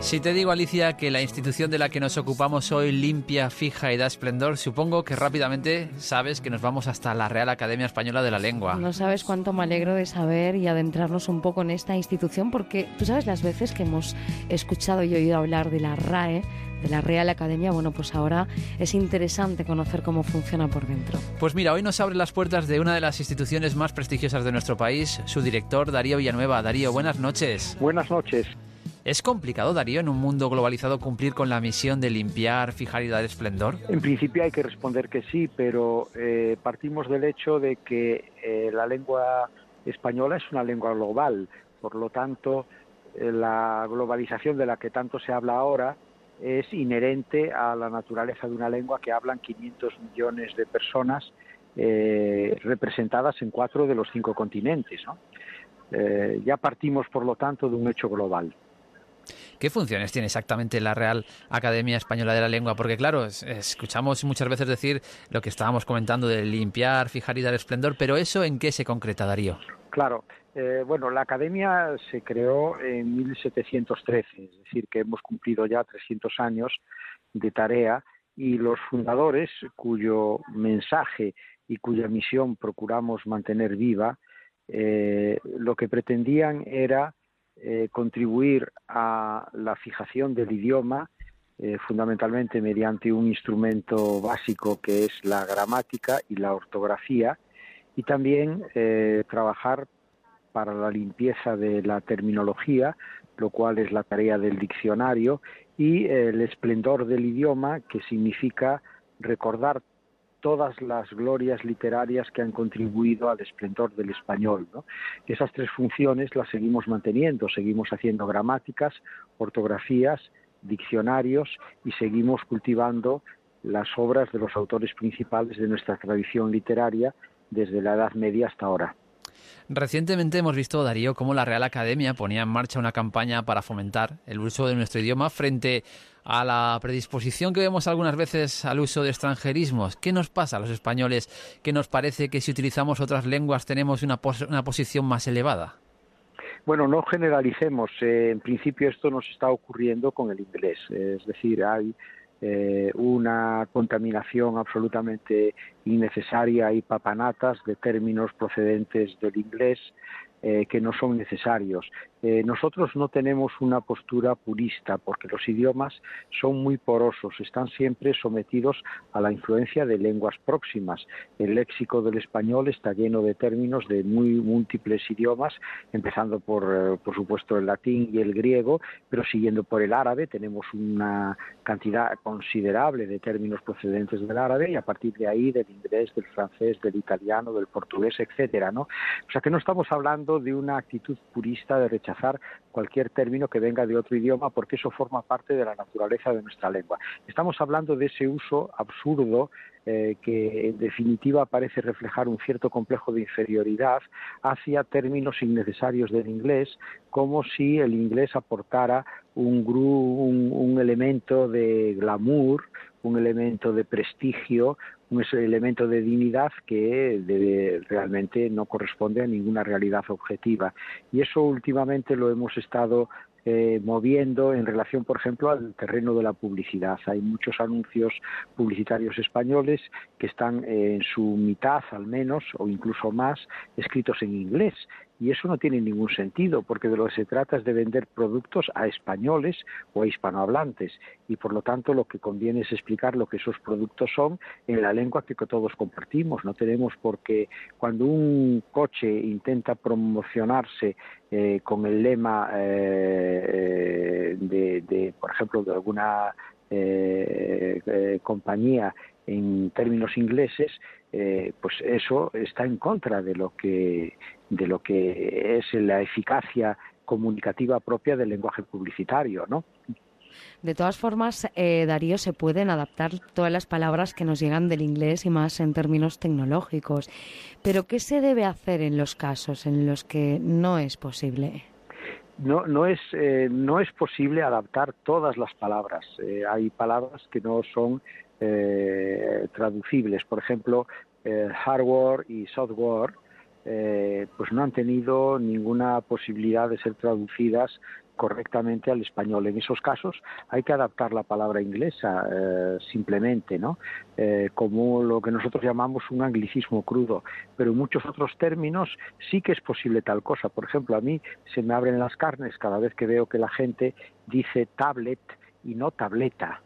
Si te digo, Alicia, que la institución de la que nos ocupamos hoy limpia, fija y da esplendor, supongo que rápidamente sabes que nos vamos hasta la Real Academia Española de la Lengua. No sabes cuánto me alegro de saber y adentrarnos un poco en esta institución, porque tú sabes las veces que hemos escuchado y oído hablar de la RAE, de la Real Academia, bueno, pues ahora es interesante conocer cómo funciona por dentro. Pues mira, hoy nos abre las puertas de una de las instituciones más prestigiosas de nuestro país, su director, Darío Villanueva. Darío, buenas noches. Buenas noches. ¿Es complicado, Darío, en un mundo globalizado cumplir con la misión de limpiar, fijar y dar esplendor? En principio hay que responder que sí, pero eh, partimos del hecho de que eh, la lengua española es una lengua global. Por lo tanto, eh, la globalización de la que tanto se habla ahora es inherente a la naturaleza de una lengua que hablan 500 millones de personas eh, representadas en cuatro de los cinco continentes. ¿no? Eh, ya partimos, por lo tanto, de un hecho global. ¿Qué funciones tiene exactamente la Real Academia Española de la Lengua? Porque claro, es- escuchamos muchas veces decir lo que estábamos comentando de limpiar, fijar y dar esplendor, pero ¿eso en qué se concreta, Darío? Claro, eh, bueno, la academia se creó en 1713, es decir, que hemos cumplido ya 300 años de tarea y los fundadores, cuyo mensaje y cuya misión procuramos mantener viva, eh, lo que pretendían era eh, contribuir a la fijación del idioma, fundamentalmente mediante un instrumento básico que es la gramática y la ortografía, y también trabajar para la limpieza de la terminología, lo cual es la tarea del diccionario, y el esplendor del idioma, que significa recordar todas las glorias literarias que han contribuido al esplendor del español. Esas tres funciones las seguimos manteniendo, seguimos haciendo gramáticas, ortografías, diccionarios y seguimos cultivando las obras de los autores principales de nuestra tradición literaria desde la Edad Media hasta ahora. Recientemente hemos visto, Darío, cómo la Real Academia ponía en marcha una campaña para fomentar el uso de nuestro idioma frente a la predisposición que vemos algunas veces al uso de extranjerismos. ¿Qué nos pasa a los españoles que nos parece que si utilizamos otras lenguas tenemos una, una posición más elevada? Bueno, no generalicemos. Eh, en principio esto nos está ocurriendo con el inglés. Es decir, hay eh, una contaminación absolutamente innecesaria y papanatas de términos procedentes del inglés eh, que no son necesarios. Eh, nosotros no tenemos una postura purista porque los idiomas son muy porosos, están siempre sometidos a la influencia de lenguas próximas. El léxico del español está lleno de términos de muy múltiples idiomas, empezando por, eh, por supuesto, el latín y el griego, pero siguiendo por el árabe tenemos una cantidad considerable de términos procedentes del árabe y a partir de ahí del inglés, del francés, del italiano, del portugués, etcétera, ¿no? O sea que no estamos hablando de una actitud purista de cualquier término que venga de otro idioma porque eso forma parte de la naturaleza de nuestra lengua. Estamos hablando de ese uso absurdo eh, que en definitiva parece reflejar un cierto complejo de inferioridad hacia términos innecesarios del inglés, como si el inglés aportara un, un elemento de glamour, un elemento de prestigio, un elemento de dignidad que realmente no corresponde a ninguna realidad objetiva. Y eso últimamente lo hemos estado eh, moviendo en relación, por ejemplo, al terreno de la publicidad. Hay muchos anuncios publicitarios españoles que están en su mitad, al menos, o incluso más, escritos en inglés y eso no tiene ningún sentido, porque de lo que se trata es de vender productos a españoles o a hispanohablantes, y por lo tanto lo que conviene es explicar lo que esos productos son en la lengua que todos compartimos. No tenemos por qué, cuando un coche intenta promocionarse eh, con el lema eh, de, por ejemplo, de alguna eh, compañía en términos ingleses, pues eso está en contra de lo que de lo que es la eficacia comunicativa propia del lenguaje publicitario, ¿no? De todas formas, eh, Darío, se pueden adaptar todas las palabras que nos llegan del inglés y más en términos tecnológicos. Pero, ¿qué se debe hacer en los casos en los que no es posible? No, no, es, eh, no es posible adaptar todas las palabras. Eh, hay palabras que no son traducibles. Por ejemplo, hardware y software eh, pues no han tenido ninguna posibilidad de ser traducidas correctamente al español. En esos casos hay que adaptar la palabra inglesa eh, simplemente, ¿no? Eh, como lo que nosotros llamamos un anglicismo crudo. Pero en muchos otros términos sí que es posible tal cosa. Por ejemplo, a mí se me abren las carnes cada vez que veo que la gente dice tablet y no tableta,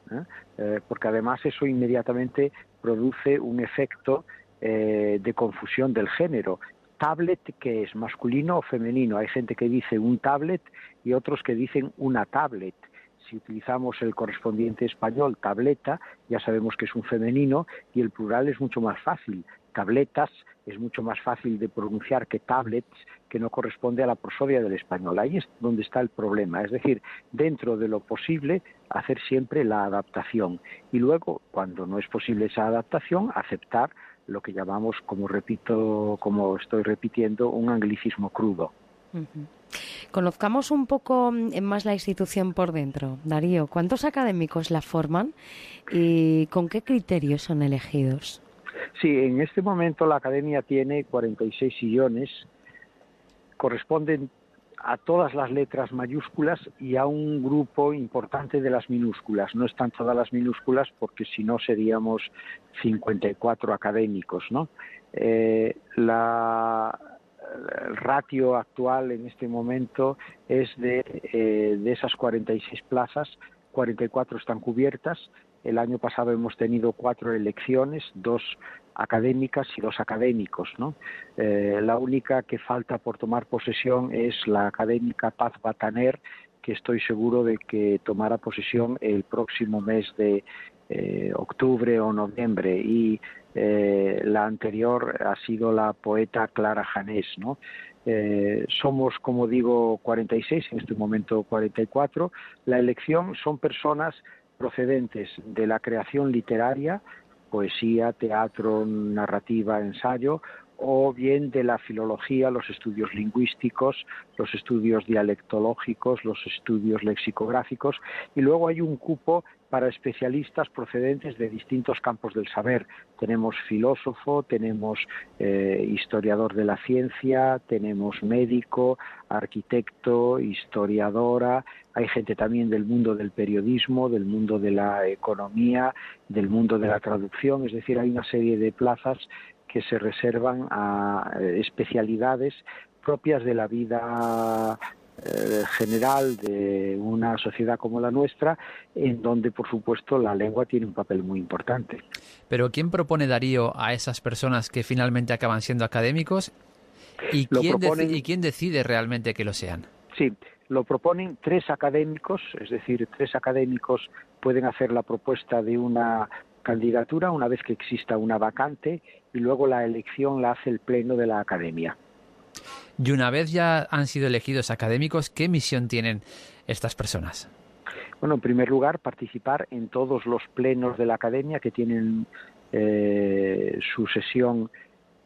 porque además eso inmediatamente produce un efecto de confusión del género tablet que es masculino o femenino. Hay gente que dice un tablet y otros que dicen una tablet. Si utilizamos el correspondiente español, tableta, ya sabemos que es un femenino y el plural es mucho más fácil. Tabletas es mucho más fácil de pronunciar que tablets, que no corresponde a la prosodia del español. Ahí es donde está el problema. Es decir, dentro de lo posible, hacer siempre la adaptación. Y luego, cuando no es posible esa adaptación, aceptar lo que llamamos, como repito, como estoy repitiendo, un anglicismo crudo. Conozcamos un poco mm, más la institución por dentro. Darío, ¿cuántos académicos la forman y con qué criterios son elegidos? Sí, en este momento la academia tiene 46 sillones, corresponden a todas las letras mayúsculas y a un grupo importante de las minúsculas. No están todas las minúsculas porque si no seríamos 54 académicos, ¿no? Eh, la, el ratio actual en este momento es de, eh, de esas 46 plazas, 44 están cubiertas. El año pasado hemos tenido cuatro elecciones, dos académicas y dos académicos. ¿no? Eh, la única que falta por tomar posesión es la académica Paz Bataner, que estoy seguro de que tomará posesión el próximo mes de eh, octubre o noviembre. Y eh, la anterior ha sido la poeta Clara Janés, somos, como digo, 46, en este momento 44. La elección son personas procedentes de la creación literaria, poesía, teatro, narrativa, ensayo, o bien de la filología, los estudios lingüísticos, los estudios dialectológicos, los estudios lexicográficos, y luego hay un cupo para especialistas procedentes de distintos campos del saber. Tenemos filósofo, tenemos eh, historiador de la ciencia, tenemos médico, arquitecto, historiadora, hay gente también del mundo del periodismo, del mundo de la economía, del mundo de la traducción, es decir, hay una serie de plazas que se reservan a eh, especialidades propias de la vida eh, general de una sociedad como la nuestra, en donde, por supuesto, la lengua tiene un papel muy importante. Pero ¿quién propone Darío a esas personas que finalmente acaban siendo académicos? ¿Y, quién, ¿y quién decide realmente que lo sean? Sí, lo proponen tres académicos, es decir, tres académicos pueden hacer la propuesta de una candidatura una vez que exista una vacante y luego la elección la hace el Pleno de la Academia. Y una vez ya han sido elegidos académicos, ¿qué misión tienen estas personas? Bueno, en primer lugar, participar en todos los plenos de la academia que tienen eh, su sesión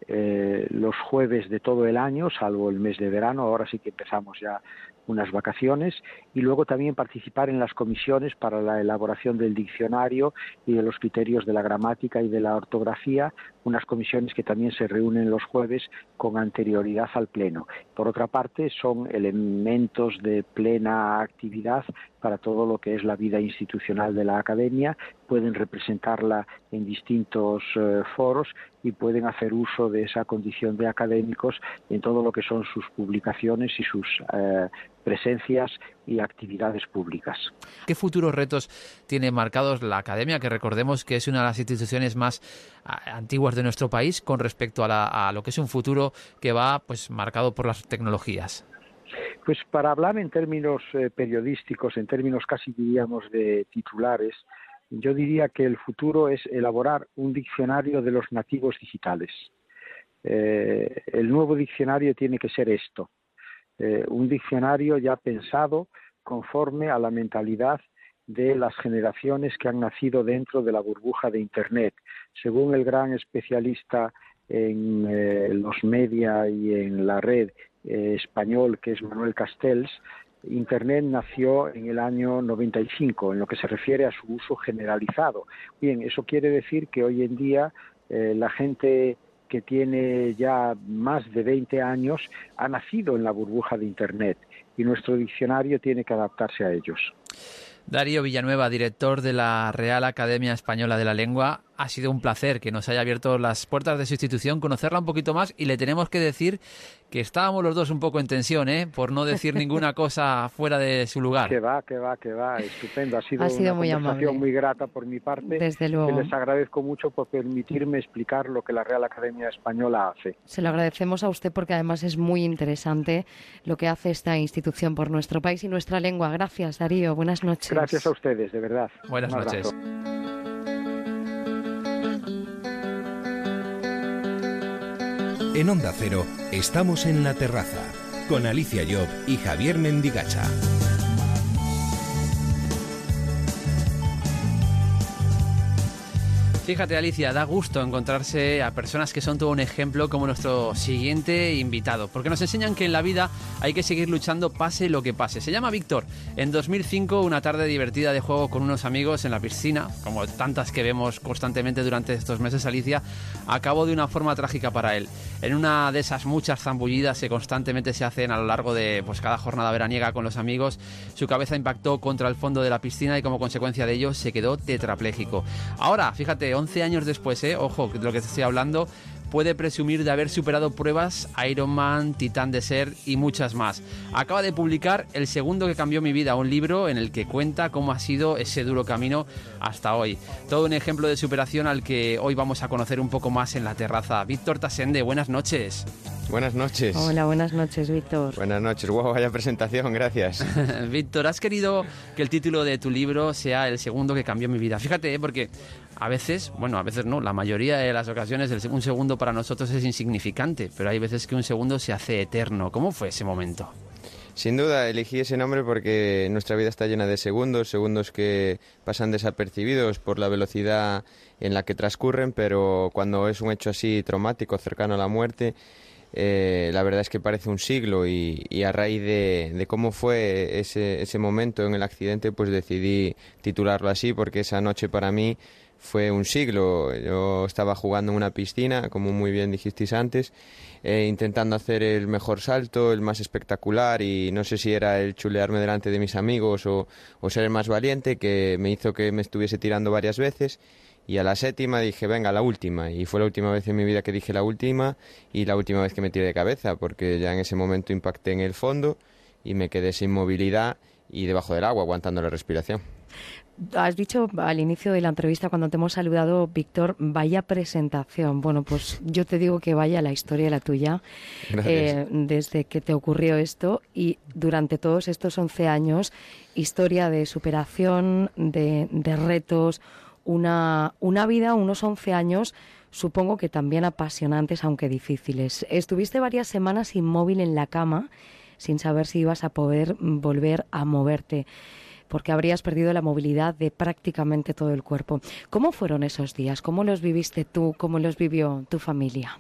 eh, los jueves de todo el año, salvo el mes de verano. Ahora sí que empezamos ya unas vacaciones y luego también participar en las comisiones para la elaboración del diccionario y de los criterios de la gramática y de la ortografía, unas comisiones que también se reúnen los jueves con anterioridad al Pleno. Por otra parte, son elementos de plena actividad para todo lo que es la vida institucional de la Academia, pueden representarla en distintos eh, foros y pueden hacer uso de esa condición de académicos en todo lo que son sus publicaciones y sus eh, presencias y actividades públicas. ¿Qué futuros retos tiene marcados la Academia, que recordemos que es una de las instituciones más antiguas de nuestro país con respecto a, lo que es un futuro que va pues marcado por las tecnologías? Pues para hablar en términos eh, periodísticos, en términos casi diríamos de titulares, yo diría que el futuro es elaborar un diccionario de los nativos digitales. Eh, el nuevo diccionario tiene que ser esto, eh, un diccionario ya pensado conforme a la mentalidad de las generaciones que han nacido dentro de la burbuja de Internet. Según el gran especialista en eh, los media y en la red eh, español, que es Manuel Castells, Internet nació en el año 95, en lo que se refiere a su uso generalizado. Bien, eso quiere decir que hoy en día la gente que tiene ya más de 20 años ha nacido en la burbuja de Internet y nuestro diccionario tiene que adaptarse a ellos. Darío Villanueva, director de la Real Academia Española de la Lengua, ha sido un placer que nos haya abierto las puertas de su institución, conocerla un poquito más y le tenemos que decir que estábamos los dos un poco en tensión, ¿eh? por no decir ninguna cosa fuera de su lugar. Que va, que va, que va, estupendo. Ha sido, una muy conversación muy grata por mi parte. Desde luego. les agradezco mucho por permitirme explicar lo que la Real Academia Española hace. Se lo agradecemos a usted porque además es muy interesante lo que hace esta institución por nuestro país y nuestra lengua. Gracias, Darío. Buenas noches. Gracias a ustedes, de verdad. Buenas noches. En Onda Cero estamos en la terraza con Alicia Job y Javier Mendigacha. Fíjate Alicia, da gusto encontrarse a personas que son todo un ejemplo como nuestro siguiente invitado, porque nos enseñan que en la vida hay que seguir luchando pase lo que pase. Se llama Víctor. En 2005, una tarde divertida de juego con unos amigos en la piscina, como tantas que vemos constantemente durante estos meses, Alicia, acabó de una forma trágica para él. En una de esas muchas zambullidas que constantemente se hacen a lo largo de pues, cada jornada veraniega con los amigos, su cabeza impactó contra el fondo de la piscina y como consecuencia de ello se quedó tetrapléjico. Ahora, fíjate, 11 años después, ¿eh? ojo, de lo que te estoy hablando, puede presumir de haber superado pruebas Ironman, Titán de Ser y muchas más. Acaba de publicar El segundo que cambió mi vida, un libro en el que cuenta cómo ha sido ese duro camino hasta hoy. Todo un ejemplo de superación al que hoy vamos a conocer un poco más en la terraza. Víctor Tasende, buenas noches. Buenas noches. Hola, buenas noches, Víctor. Buenas noches. Wow, vaya presentación, gracias. Víctor, has querido que el título de tu libro sea el segundo que cambió mi vida. Fíjate, ¿eh? porque a veces, bueno, a veces no, la mayoría de las ocasiones el- un segundo para nosotros es insignificante, pero hay veces que un segundo se hace eterno. ¿Cómo fue ese momento? Sin duda, elegí ese nombre porque nuestra vida está llena de segundos, segundos que pasan desapercibidos por la velocidad en la que transcurren, pero cuando es un hecho así traumático, cercano a la muerte, eh, la verdad es que parece un siglo y, a raíz de, cómo fue ese momento en el accidente, pues decidí titularlo así porque esa noche para mí fue un siglo. Yo estaba jugando en una piscina, como muy bien dijisteis antes, eh, intentando hacer el mejor salto, el más espectacular y no sé si era el chulearme delante de mis amigos o, o ser el más valiente que me hizo que me estuviese tirando varias veces. Y a la séptima dije, venga, la última. Y fue la última vez en mi vida que dije la última y la última vez que me tiré de cabeza, porque ya en ese momento impacté en el fondo y me quedé sin movilidad y debajo del agua, aguantando la respiración. Has dicho al inicio de la entrevista, cuando te hemos saludado, Víctor, vaya presentación. Bueno, pues yo te digo que vaya la historia la tuya, eh, desde que te ocurrió esto y durante todos estos 11 años, historia de superación, de, de retos, una, una vida, unos 11 años, supongo que también apasionantes, aunque difíciles. Estuviste varias semanas inmóvil en la cama, sin saber si ibas a poder volver a moverte porque habrías perdido la movilidad de prácticamente todo el cuerpo. ¿Cómo fueron esos días? ¿Cómo los viviste tú? ¿Cómo los vivió tu familia?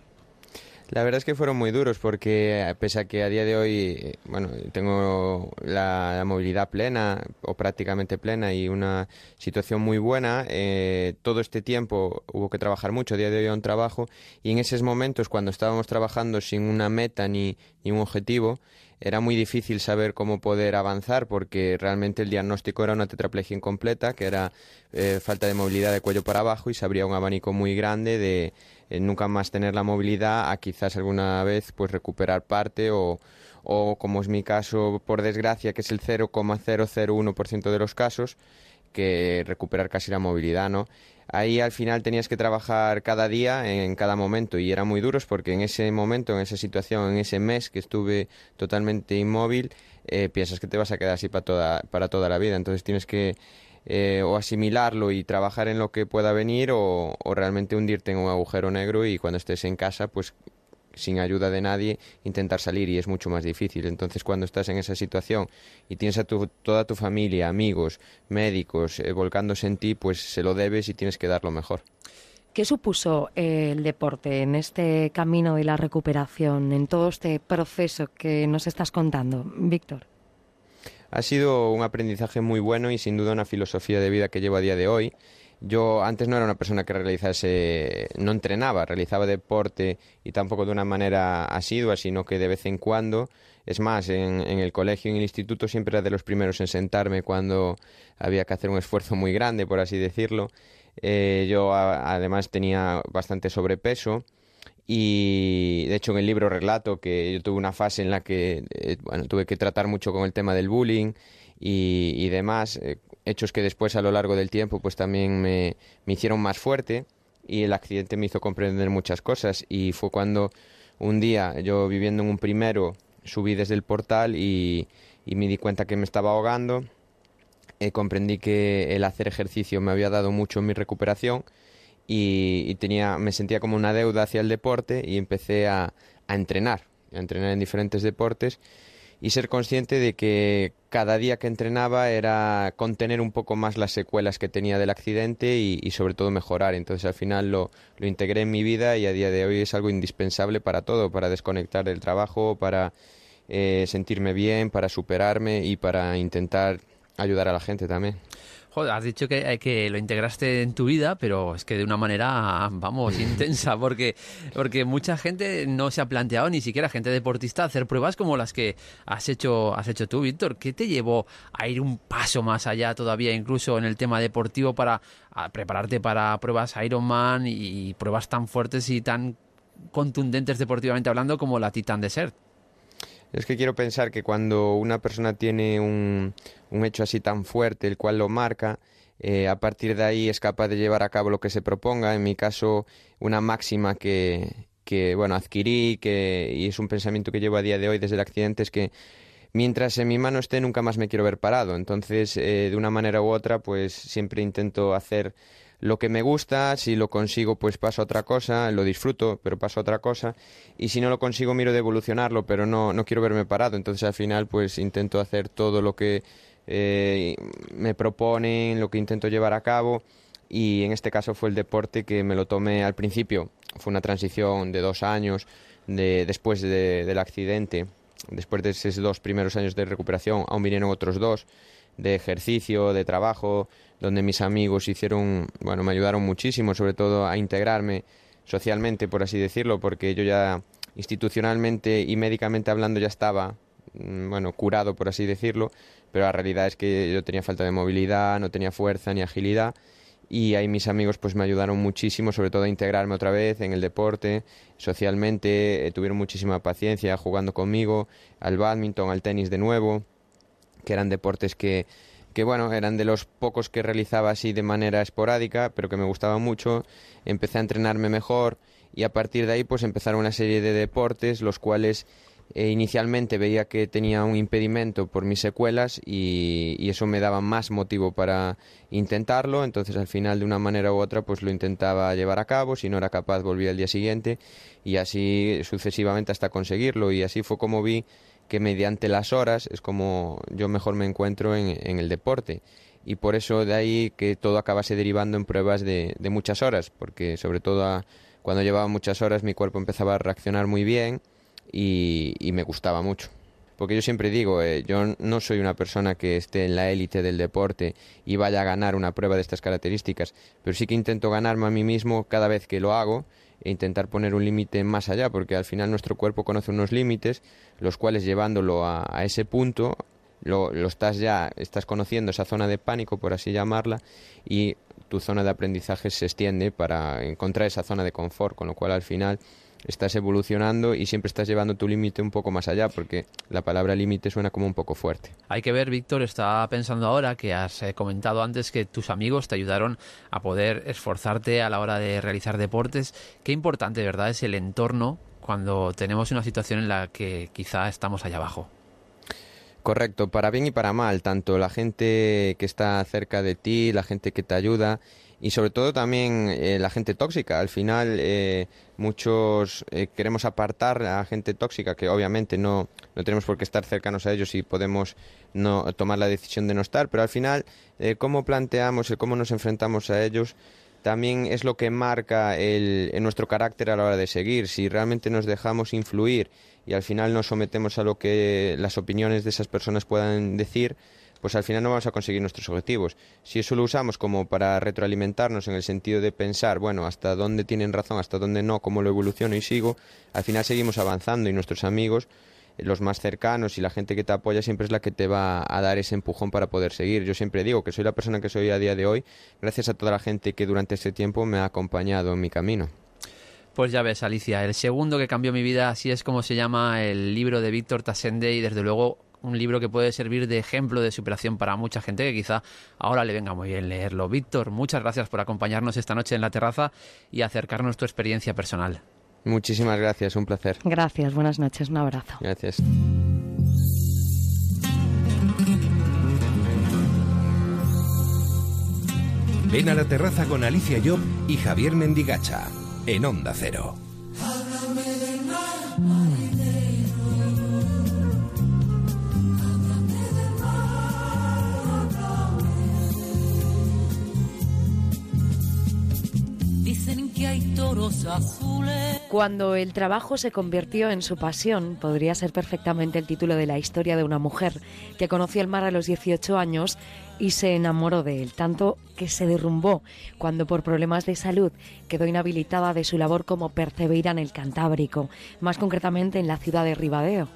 La verdad es que fueron muy duros porque eh, pese a que a día de hoy, eh, bueno, tengo la, movilidad plena o prácticamente plena y una situación muy buena, eh, todo este tiempo hubo que trabajar mucho, a día de hoy un trabajo y en esos momentos cuando estábamos trabajando sin una meta ni un objetivo, era muy difícil saber cómo poder avanzar porque realmente el diagnóstico era una tetraplegia incompleta, que era eh, falta de movilidad de cuello para abajo y se abría un abanico muy grande de eh, nunca más tener la movilidad a quizás alguna vez pues recuperar parte o, o como es mi caso por desgracia que es el 0,001% de los casos que recuperar casi la movilidad, ¿no? Ahí al final tenías que trabajar cada día, en cada momento, y era muy duros porque en ese momento, en esa situación, en ese mes que estuve totalmente inmóvil, eh, piensas que te vas a quedar así para toda, para toda la vida. Entonces tienes que eh, o asimilarlo y trabajar en lo que pueda venir o, o realmente hundirte en un agujero negro y cuando estés en casa, pues sin ayuda de nadie, intentar salir y es mucho más difícil. Entonces, cuando estás en esa situación y tienes a tu, toda tu familia, amigos, médicos, eh, volcándose en ti, pues se lo debes y tienes que dar lo mejor. ¿Qué supuso eh, el deporte en este camino de la recuperación, en todo este proceso que nos estás contando, Víctor? Ha sido un aprendizaje muy bueno y sin duda una filosofía de vida que llevo a día de hoy. Yo antes no era una persona que realizase, no entrenaba, realizaba deporte y tampoco de una manera asidua, sino que de vez en cuando. Es más, en, el colegio y en el instituto siempre era de los primeros en sentarme cuando había que hacer un esfuerzo muy grande, por así decirlo. Eh, yo a- además tenía bastante sobrepeso y de hecho en el libro relato que yo tuve una fase en la que eh, bueno, tuve que tratar mucho con el tema del bullying y, y demás, eh, hechos que después a lo largo del tiempo pues también me, me hicieron más fuerte y el accidente me hizo comprender muchas cosas. Y fue cuando un día yo viviendo en un primero subí desde el portal y, y me di cuenta que me estaba ahogando. Eh, comprendí que el hacer ejercicio me había dado mucho en mi recuperación y, y tenía, me sentía como una deuda hacia el deporte y empecé a, a entrenar, a entrenar en diferentes deportes y ser consciente de que cada día que entrenaba era contener un poco más las secuelas que tenía del accidente y, sobre todo mejorar. Entonces al final lo, lo integré en mi vida y a día de hoy es algo indispensable para todo, para desconectar del trabajo, para eh, sentirme bien, para superarme y para intentar ayudar a la gente también. Joder, has dicho que, eh, que lo integraste en tu vida, pero es que de una manera, vamos, intensa, porque, porque mucha gente no se ha planteado, ni siquiera gente deportista, hacer pruebas como las que has hecho, has hecho tú, Víctor. ¿Qué te llevó a ir un paso más allá todavía, incluso en el tema deportivo, para prepararte para pruebas Ironman y pruebas tan fuertes y tan contundentes deportivamente hablando como la Titan Desert? Es que quiero pensar que cuando una persona tiene un, un hecho así tan fuerte, el cual lo marca, eh, a partir de ahí es capaz de llevar a cabo lo que se proponga. En mi caso, una máxima que, que bueno, adquirí que, y es un pensamiento que llevo a día de hoy desde el accidente, es que mientras en mi mano esté nunca más me quiero ver parado. Entonces, eh, de una manera u otra, pues siempre intento hacer lo que me gusta, si lo consigo pues paso a otra cosa, lo disfruto, pero paso a otra cosa, y si no lo consigo miro de evolucionarlo, pero no, no quiero verme parado, entonces al final pues intento hacer todo lo que eh, me proponen, lo que intento llevar a cabo, y en este caso fue el deporte que me lo tomé al principio, fue una transición de dos años de, después del accidente, después de esos dos primeros años de recuperación, aún vinieron otros dos, de ejercicio, de trabajo, donde mis amigos hicieron, bueno, me ayudaron muchísimo, sobre todo a integrarme socialmente, por así decirlo, porque yo ya institucionalmente y médicamente hablando ya estaba, mm, bueno, curado, por así decirlo, pero la realidad es que yo tenía falta de movilidad, no tenía fuerza ni agilidad y ahí mis amigos pues me ayudaron muchísimo, sobre todo a integrarme otra vez en el deporte, socialmente, eh, tuvieron muchísima paciencia jugando conmigo, al badminton, al tenis de nuevo, que eran deportes que, que bueno, eran de los pocos que realizaba así de manera esporádica, pero que me gustaban mucho. Empecé a entrenarme mejor y a partir de ahí pues empezaron una serie de deportes los cuales eh, inicialmente veía que tenía un impedimento por mis secuelas y, y, eso me daba más motivo para intentarlo, entonces al final de una manera u otra pues lo intentaba llevar a cabo, si no era capaz volvía al día siguiente y así sucesivamente hasta conseguirlo. Y así fue como vi que mediante las horas es como yo mejor me encuentro en, el deporte y por eso de ahí que todo acabase derivando en pruebas de, de muchas horas, porque sobre todo cuando llevaba muchas horas mi cuerpo empezaba a reaccionar muy bien y, y me gustaba mucho. Porque yo siempre digo, eh, yo no soy una persona que esté en la élite del deporte y vaya a ganar una prueba de estas características, pero sí que intento ganarme a mí mismo cada vez que lo hago e intentar poner un límite más allá, porque al final nuestro cuerpo conoce unos límites, los cuales llevándolo a, a ese punto, lo, lo, estás ya, estás conociendo esa zona de pánico, por así llamarla, y tu zona de aprendizaje se extiende para encontrar esa zona de confort, con lo cual al final estás evolucionando y siempre estás llevando tu límite un poco más allá, porque la palabra límite suena como un poco fuerte. Hay que ver, Víctor, estaba pensando ahora que has eh, comentado antes que tus amigos te ayudaron a poder esforzarte a la hora de realizar deportes. Qué importante, ¿verdad?, es el entorno cuando tenemos una situación en la que quizá estamos allá abajo. Correcto, para bien y para mal, tanto la gente que está cerca de ti, la gente que te ayuda y sobre todo también eh, la gente tóxica. Al final eh, muchos eh, queremos apartar a gente tóxica que obviamente no, no tenemos por qué estar cercanos a ellos y podemos no tomar la decisión de no estar, pero al final eh, cómo planteamos, el cómo nos enfrentamos a ellos también es lo que marca el, nuestro carácter a la hora de seguir. Si realmente nos dejamos influir y al final nos sometemos a lo que las opiniones de esas personas puedan decir, pues al final no vamos a conseguir nuestros objetivos. Si eso lo usamos como para retroalimentarnos en el sentido de pensar, bueno, hasta dónde tienen razón, hasta dónde no, cómo lo evoluciono y sigo, al final seguimos avanzando y nuestros amigos los más cercanos y la gente que te apoya siempre es la que te va a dar ese empujón para poder seguir. Yo siempre digo que soy la persona que soy a día de hoy gracias a toda la gente que durante este tiempo me ha acompañado en mi camino. Pues ya ves, Alicia, el segundo que cambió mi vida, así es como se llama el libro de Víctor Tasende y desde luego un libro que puede servir de ejemplo de superación para mucha gente que quizá ahora le venga muy bien leerlo. Víctor, muchas gracias por acompañarnos esta noche en la terraza y acercarnos tu experiencia personal. Muchísimas gracias, un placer. Gracias, buenas noches, un abrazo. Gracias. Ven a la terraza con Alicia Job y Javier Mendigacha, en Onda Cero. Cuando el trabajo se convirtió en su pasión, podría ser perfectamente el título de la historia de una mujer que conoció el mar a los 18 años y se enamoró de él, tanto que se derrumbó cuando por problemas de salud quedó inhabilitada de su labor como percebeira en el Cantábrico, más concretamente en la ciudad de Ribadeo.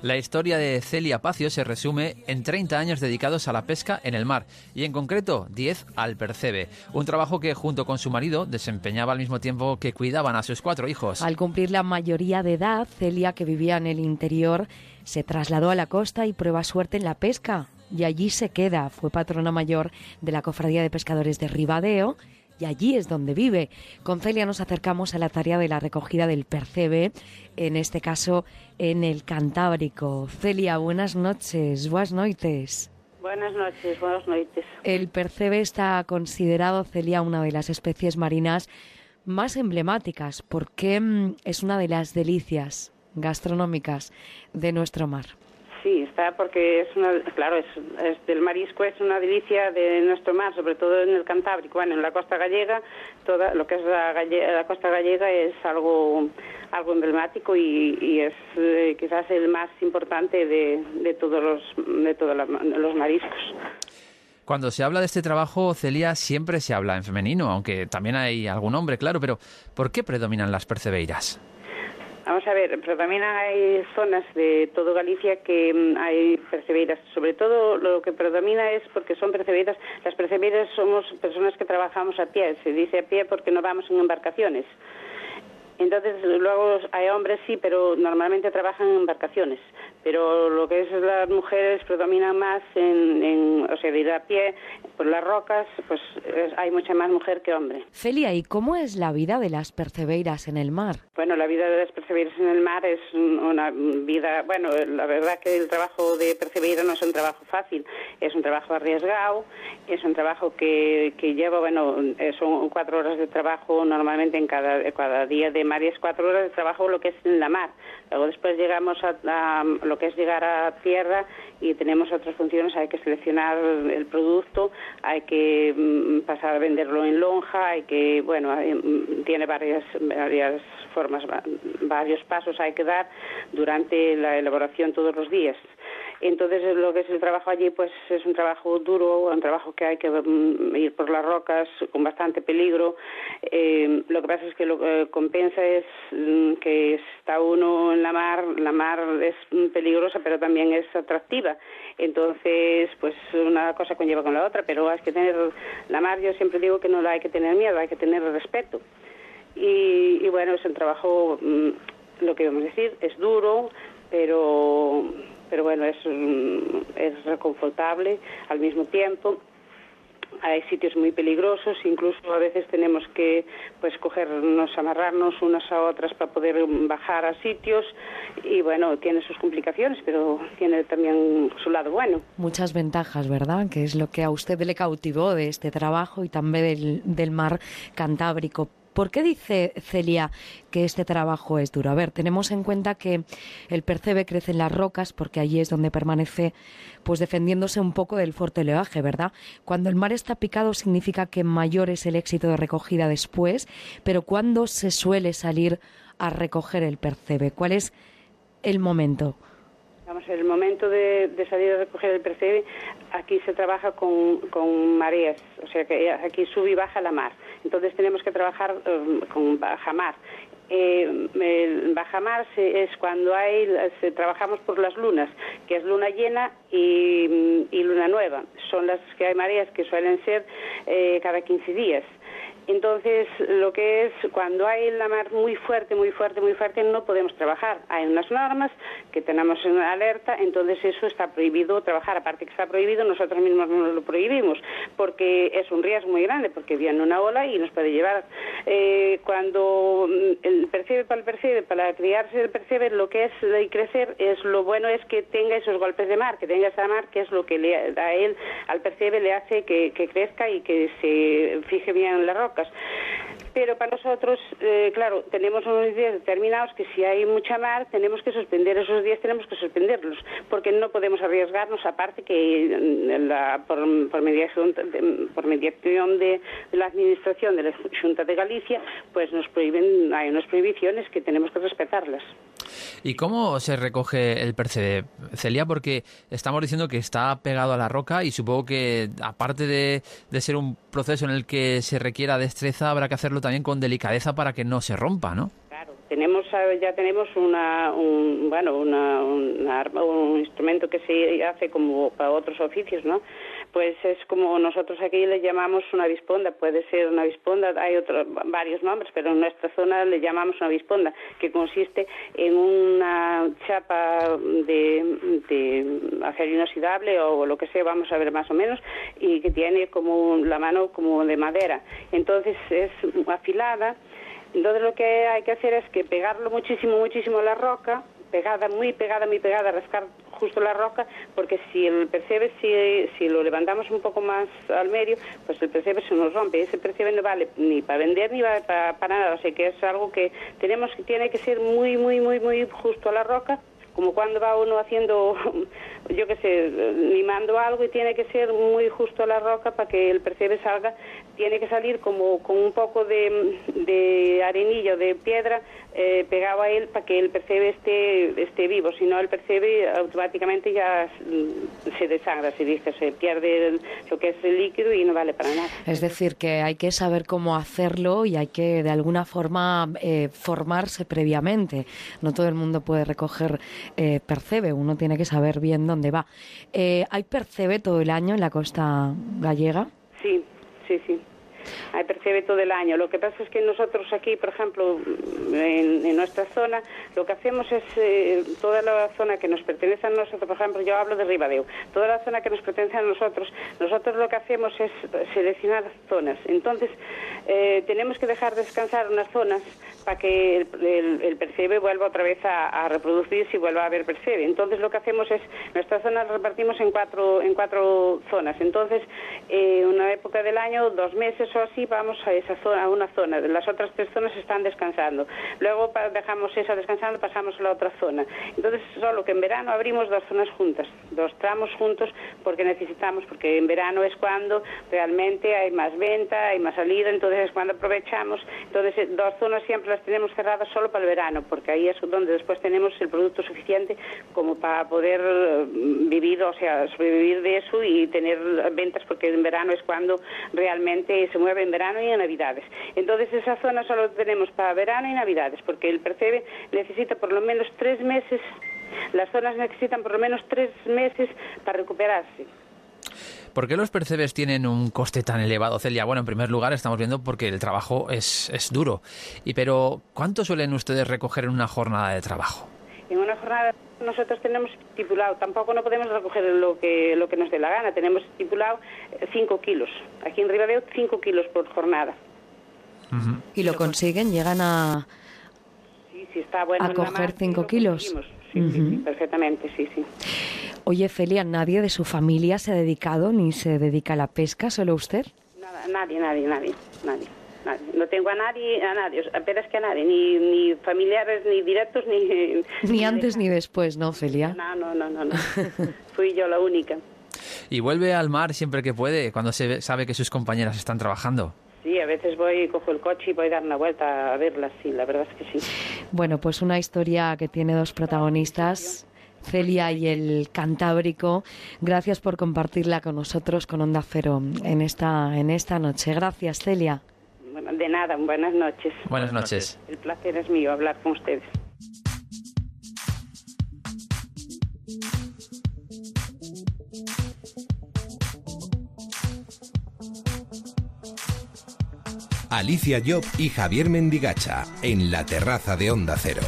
La historia de Celia Pacio se resume en 30 años dedicados a la pesca en el mar y en concreto 10 al percebe, un trabajo que junto con su marido desempeñaba al mismo tiempo que cuidaban a sus cuatro hijos. Al cumplir la mayoría de edad, Celia, que vivía en el interior, se trasladó a la costa y prueba suerte en la pesca. Y allí se queda. Fue patrona mayor de la Cofradía de Pescadores de Ribadeo y allí es donde vive. Con Celia nos acercamos a la tarea de la recogida del percebe, en este caso en el Cantábrico. Celia, buenas noches, buenas noites. Buenas noches, buenas noches. El percebe está considerado, Celia, una de las especies marinas más emblemáticas porque mm, es una de las delicias gastronómicas de nuestro mar. Sí, está porque es una, claro, es, del marisco es una delicia de nuestro mar, sobre todo en el Cantábrico, bueno, en la costa gallega, toda lo que es la, la costa gallega es algo algo emblemático y, y es eh, quizás el más importante de, de todos los de todos los mariscos. Cuando se habla de este trabajo, Celia, siempre se habla en femenino, aunque también hay algún hombre, claro, pero ¿por qué predominan las percebeiras? Vamos a ver, pero también hay zonas de todo Galicia que mm, hay percebeiras. Sobre todo lo que predomina es porque son percebeiras. Las percebeiras somos personas que trabajamos a pie. Se dice a pie porque no vamos en embarcaciones. Entonces, luego hay hombres sí, pero normalmente trabajan en embarcaciones. Pero lo que es las mujeres predominan más en, en o sea, de ir a pie por las rocas, pues es, hay mucha más mujer que hombre. Celia, ¿y cómo es la vida de las percebeiras en el mar? Bueno, la vida de las percebeiras en el mar es una vida, bueno, la verdad que el trabajo de percebeira no es un trabajo fácil, es un trabajo arriesgado, es un trabajo que, que lleva, bueno, son cuatro horas de trabajo normalmente en cada, cada día de es cuatro horas de trabajo lo que es en la mar. Luego después llegamos a, a lo que es llegar a tierra y tenemos otras funciones, hay que seleccionar el producto, hay que mm, pasar a venderlo en lonja, hay que, bueno, hay, mm, tiene varias, varias formas, varios pasos hay que dar durante la elaboración todos los días. Entonces, lo que es el trabajo allí, pues es un trabajo duro, un trabajo que hay que mm, ir por las rocas con bastante peligro. Eh, lo que pasa es que lo que compensa es mm, que está uno en la mar, la mar es peligrosa, pero también es atractiva. Entonces, pues una cosa conlleva con la otra, pero hay que tener la mar, yo siempre digo que no la hay que tener miedo, hay que tener respeto. Y, y bueno, es un trabajo, mm, lo que vamos a decir, es duro, pero pero bueno, es, es reconfortable al mismo tiempo. Hay sitios muy peligrosos, incluso a veces tenemos que pues cogernos, amarrarnos unas a otras para poder bajar a sitios y bueno, tiene sus complicaciones, pero tiene también su lado bueno. Muchas ventajas, ¿verdad? Que es lo que a usted le cautivó de este trabajo y también del, del mar Cantábrico. ¿Por qué dice Celia que este trabajo es duro? A ver, tenemos en cuenta que el percebe crece en las rocas porque allí es donde permanece pues defendiéndose un poco del fuerte oleaje, ¿verdad? Cuando el mar está picado significa que mayor es el éxito de recogida después, pero ¿cuándo se suele salir a recoger el percebe? ¿Cuál es el momento? Vamos, el momento de, de, salir a recoger el percebe, aquí se trabaja con, con, mareas, o sea que aquí sube y baja la mar. Entonces tenemos que trabajar um, con baja mar. Eh, el bajamar se, es cuando hay, se, trabajamos por las lunas, que es luna llena y, y, luna nueva. Son las que hay mareas que suelen ser eh, cada 15 días. Entonces, lo que es cuando hay la mar muy fuerte, muy fuerte, muy fuerte, no podemos trabajar. Hay unas normas que tenemos en alerta, entonces eso está prohibido trabajar. Aparte que está prohibido, nosotros mismos no lo prohibimos, porque es un riesgo muy grande, porque viene una ola y nos puede llevar. Eh, cuando el percebe para el percebe, para criarse el percebe, lo que es y crecer, es lo bueno es que tenga esos golpes de mar, que tenga esa mar, que es lo que le, a él, al percebe, le hace que, que crezca y que se fije bien en la roca rocas. Pero para nosotros, eh, claro, tenemos unos días determinados que si hay mucha mar, tenemos que suspender esos días, tenemos que suspenderlos, porque no podemos arriesgarnos, aparte que la, por, por, mediación, por mediación de, de, la Administración de la Junta de Galicia, pues nos prohíben, hay unas prohibiciones que tenemos que respetarlas. ¿Y cómo se recoge el percebe, Celia? Porque estamos diciendo que está pegado a la roca y supongo que aparte de, de, ser un proceso en el que se requiera destreza, habrá que hacerlo también con delicadeza para que no se rompa, ¿no? Claro, tenemos ya tenemos una, un, bueno, una, una arma, un instrumento que se hace como para otros oficios, ¿no? Pues es como nosotros aquí le llamamos una bisponda, puede ser una bisponda, hay otros varios nombres, pero en nuestra zona le llamamos una bisponda, que consiste en una chapa de, de acero inoxidable o lo que sea, vamos a ver más o menos, y que tiene como la mano como de madera. Entonces es afilada. Entonces lo que hay que hacer es que pegarlo muchísimo, muchísimo a la roca, pegada, muy pegada, muy pegada, rascar justo la roca, porque si el percebe, si, si lo levantamos un poco más al medio, pues el percebe se nos rompe. Ese percebe no vale ni para vender ni para, para nada. O sea que es algo que tenemos que tiene que ser muy, muy, muy, muy justo a la roca como cuando va uno haciendo, yo qué sé, limando algo y tiene que ser muy justo la roca para que el percebe salga, tiene que salir como con un poco de, de arenilla o de piedra eh, pegado a él para que el percebe esté, esté vivo, si no el percebe automáticamente ya mm, se desangra, se dice, se pierde lo que es el líquido y no vale para nada. Es decir, que hay que saber cómo hacerlo y hay que de alguna forma eh, formarse previamente. No todo el mundo puede recoger eh, percebe, uno tiene que saber bien dónde va. Eh, ¿Hay percebe todo el año en la costa gallega? Sí, sí, sí. Hay percebe todo el año. Lo que pasa es que nosotros aquí, por ejemplo, en, en nuestra zona, lo que hacemos es eh, toda la zona que nos pertenece a nosotros, por ejemplo, yo hablo de Ribadeo, toda la zona que nos pertenece a nosotros, nosotros lo que hacemos es seleccionar zonas. Entonces, eh, tenemos que dejar descansar unas zonas para que el, el- el percebe vuelva otra vez a, a reproducirse y vuelva a haber percebe. Entonces lo que hacemos es, nuestra zona la repartimos en cuatro, en cuatro zonas. Entonces, eh, una época del año, dos meses o así, vamos a esa zona, a una zona. Las otras tres zonas están descansando. Luego dejamos esa descansando, pasamos a la otra zona. Entonces, solo que en verano abrimos dos zonas juntas, dos tramos juntos, porque necesitamos, porque en verano es cuando realmente hay más venta, hay más salida, entonces es cuando aprovechamos. Entonces, eh, dos zonas siempre las tenemos cerradas solo para el verano, porque ahí es donde después tenemos el producto suficiente como para poder eh, vivir, o sea, sobrevivir de eso y tener ventas, porque en verano es cuando realmente se en verano y en Navidades. Entonces, esa zona solo tenemos para verano y Navidades, porque el percebe necesita por lo menos tres meses, las zonas necesitan por lo menos tres meses para recuperarse. ¿Por qué los percebes tienen un coste tan elevado, Celia? Bueno, en primer lugar estamos viendo porque el trabajo es, es duro. Y pero, ¿cuánto suelen ustedes recoger en una jornada de trabajo? En una jornada nosotros tenemos estipulado, tampoco no podemos recoger lo que, lo que nos dé la gana, tenemos estipulado 5 kilos. Aquí en Ribadeo 5 kilos por jornada. Y lo consiguen, llegan a, Sí, sí, está bueno. a coger mar, 5 kilos. Sí, sí, sí, Ujú. perfectamente, sí, sí. Oye, Celia, ¿nadie de su familia se ha dedicado ni se dedica a la pesca? ¿Solo usted? Nada, nadie, nadie, nadie, nadie. Nadie. No tengo a nadie, a nadie, apenas que a nadie, ni, ni familiares, ni directos, ni... Ni antes ni después, ¿no, Celia? No, no, no, no, no. Fui yo la única. Y vuelve al mar siempre que puede, cuando se ve- sabe que sus compañeras están trabajando. Sí, a veces voy, cojo el coche y voy a dar una vuelta a verlas, sí, la verdad es que sí. Bueno, pues una historia que tiene dos protagonistas, Celia y el Cantábrico. Gracias por compartirla con nosotros, con Onda Cero, en esta, en esta noche. Gracias, Celia. De nada, buenas noches. Buenas noches. El placer es mío hablar con ustedes. Alicia Job y Javier Mendigacha en la terraza de Onda Cero.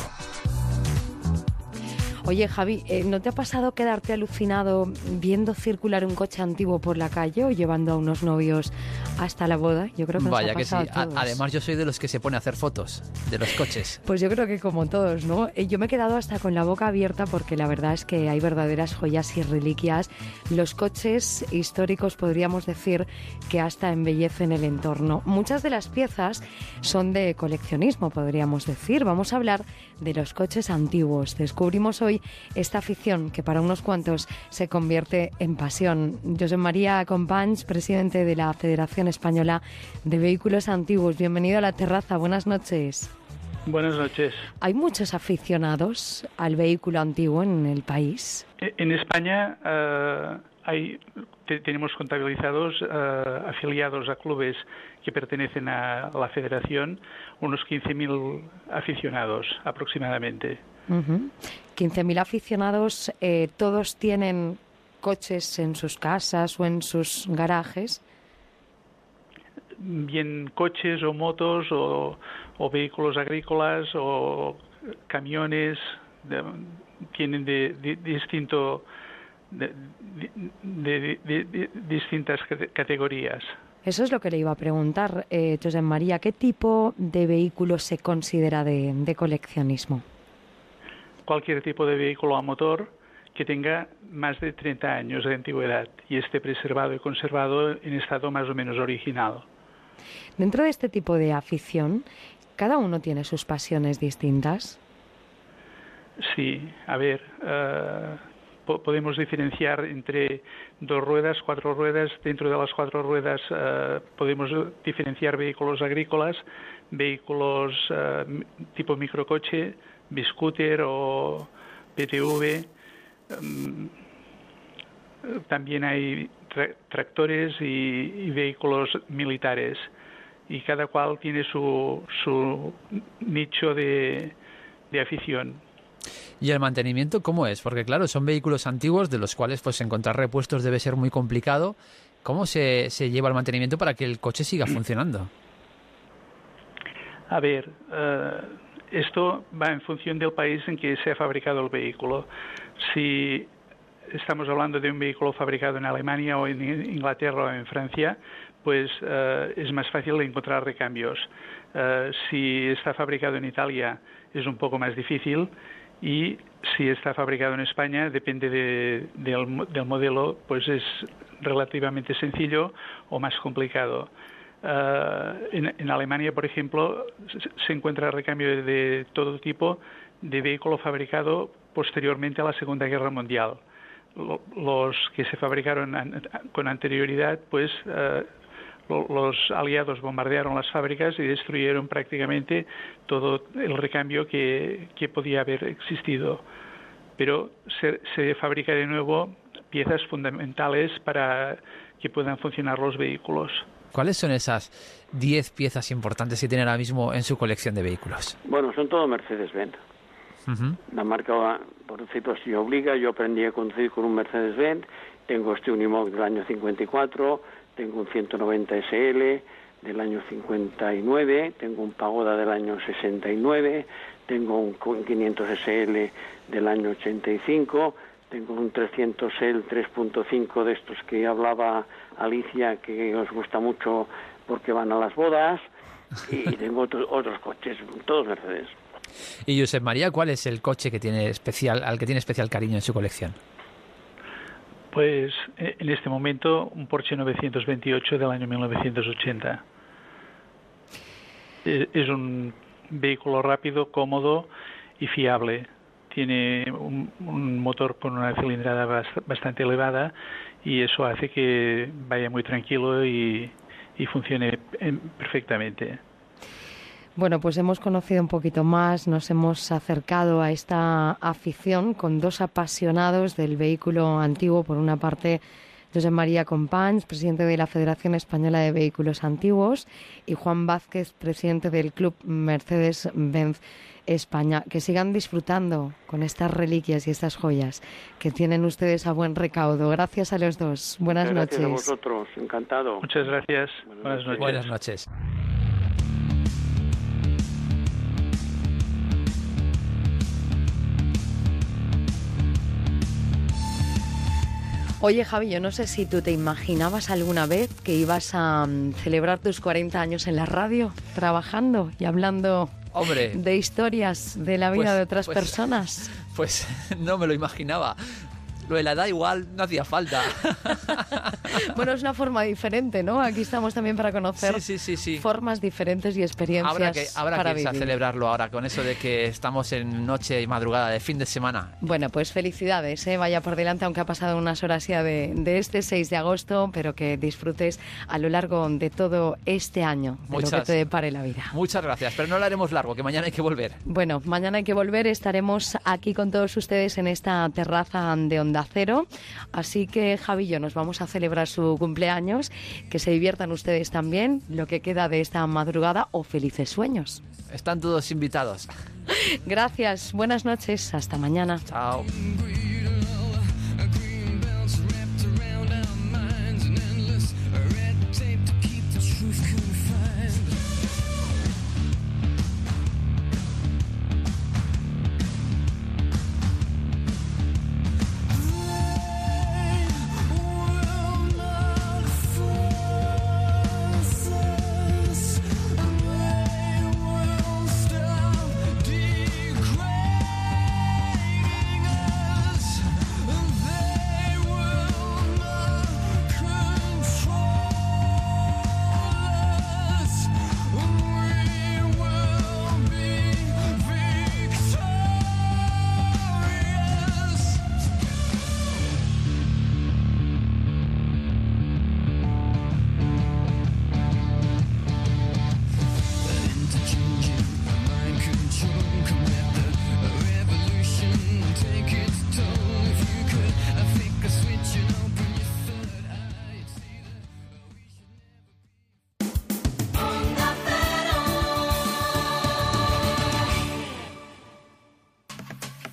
Oye, Javi, eh, ¿no te ha pasado quedarte alucinado viendo circular un coche antiguo por la calle o llevando a unos novios hasta la boda? Yo creo que nos Vaya ha que sí. pasado a A- todos. además, yo soy de los que se pone a hacer fotos de los coches. Pues yo creo que como todos, ¿no? Eh, Yo me he quedado hasta con la boca abierta porque la verdad es que hay verdaderas joyas y reliquias. Los coches históricos podríamos decir que hasta embellecen el entorno. Muchas de las piezas son de coleccionismo, podríamos decir. Vamos a hablar de los coches antiguos. Descubrimos hoy esta afición que para unos cuantos se convierte en pasión. José María Companys, presidente de la Federación Española de Vehículos Antiguos. Bienvenido a la terraza. Buenas noches. Buenas noches. ¿Hay muchos aficionados al vehículo antiguo en el país? E- En España eh, hay, tenemos contabilizados eh, afiliados a clubes que pertenecen a la federación unos 15.000 aficionados aproximadamente. Ujú. 15.000 aficionados, eh, todos tienen coches en sus casas o en sus garajes? Bien coches o motos o, o vehículos agrícolas o camiones de- tienen de, de- distinto de, de- de- de- distintas cate- categorías. Eso es lo que le iba a preguntar, eh, José María. ¿Qué tipo de vehículo se considera de, de coleccionismo? Cualquier tipo de vehículo a motor que tenga más de 30 años de antigüedad y esté preservado y conservado en estado más o menos original. Dentro de este tipo de afición, cada uno tiene sus pasiones distintas. Sí, a ver, eh, po- podemos diferenciar entre dos ruedas, cuatro ruedas. Dentro de las cuatro ruedas eh, podemos diferenciar vehículos agrícolas, vehículos eh, tipo microcoche, biscooter o PTV. Mm, también hay tra- tractores y, vehículos militares y cada cual tiene su, su nicho de afición. ¿Y el mantenimiento cómo es? Porque claro, son vehículos antiguos de los cuales pues encontrar repuestos debe ser muy complicado. ¿Cómo se, se lleva el mantenimiento para que el coche siga funcionando? A ver, eh, esto va en función del país en que se ha fabricado el vehículo. Si estamos hablando de un vehículo fabricado en Alemania o en Inglaterra o en Francia, pues eh, es más fácil encontrar recambios. Eh, si está fabricado en Italia es un poco más difícil y si está fabricado en España, depende de- del, mo- del modelo, pues es relativamente sencillo o más complicado. Eh, en, Alemania, por ejemplo, se, se encuentra recambio de, todo tipo de vehículo fabricado posteriormente a la Segunda Guerra Mundial. Lo- Los que se fabricaron an- con anterioridad, pues lo- los aliados bombardearon las fábricas y destruyeron prácticamente todo el recambio que, que podía haber existido. Pero se, se fabrica de nuevo piezas fundamentales para que puedan funcionar los vehículos. ¿Cuáles son esas 10 piezas importantes que tiene ahora mismo en su colección de vehículos? Bueno, son todo Mercedes-Benz. Ujú. La marca, por decirlo así, obliga. Yo aprendí a conducir con un Mercedes-Benz. Tengo este Unimog del año 54, tengo un 190 SL del año 59, tengo un Pagoda del año 69, tengo un 500 SL del año 85, tengo un 300L 3.5 de estos que hablaba Alicia, que os gusta mucho porque van a las bodas, y tengo otros, otros coches, todos Mercedes. Y Josep María, ¿cuál es el coche que tiene especial, al que tiene especial cariño en su colección? Pues eh, en este momento un Porsche 928 del año 1980. Eh, Es un vehículo rápido, cómodo y fiable. Tiene un, motor con una cilindrada bast- bastante elevada y eso hace que vaya muy tranquilo y, y funcione eh, perfectamente. Bueno, pues hemos conocido un poquito más, nos hemos acercado a esta afición con dos apasionados del vehículo antiguo. Por una parte, José María Companys, presidente de la Federación Española de Vehículos Antiguos, y Juan Vázquez, presidente del Club Mercedes-Benz España. Que sigan disfrutando con estas reliquias y estas joyas que tienen ustedes a buen recaudo. Gracias a los dos. Buenas Muchas Gracias a noches. vosotros, encantado. Muchas gracias. Buenas noches. Buenas noches. Oye, Javi, yo no sé si tú te imaginabas alguna vez que ibas a mm, celebrar tus 40 años en la radio, trabajando y hablando Hombre. de historias de la vida Pues- de otras pues- personas. Pues no me lo imaginaba. Lo de la edad igual no hacía falta. Bueno, es una forma diferente, ¿no? Aquí estamos también para conocer Sí, sí, sí, sí. formas diferentes y experiencias Habrá que, habrá para que irse a vivir. celebrarlo ahora con eso de que estamos en noche y madrugada de fin de semana. Bueno, pues felicidades, ¿eh? vaya por delante, aunque ha pasado unas horas ya de, de este 6 de agosto, pero que disfrutes a lo largo de todo este año, de lo que Muchas- te depare la vida. Muchas gracias, pero no lo haremos largo, que mañana hay que volver. Bueno, mañana hay que volver, estaremos aquí con todos ustedes en esta terraza de Onda Cero, así que Javi y yo nos vamos a celebrar su cumpleaños, que se diviertan ustedes también, lo que queda de esta madrugada o felices sueños. Están todos invitados. Gracias, buenas noches, hasta mañana. Chao.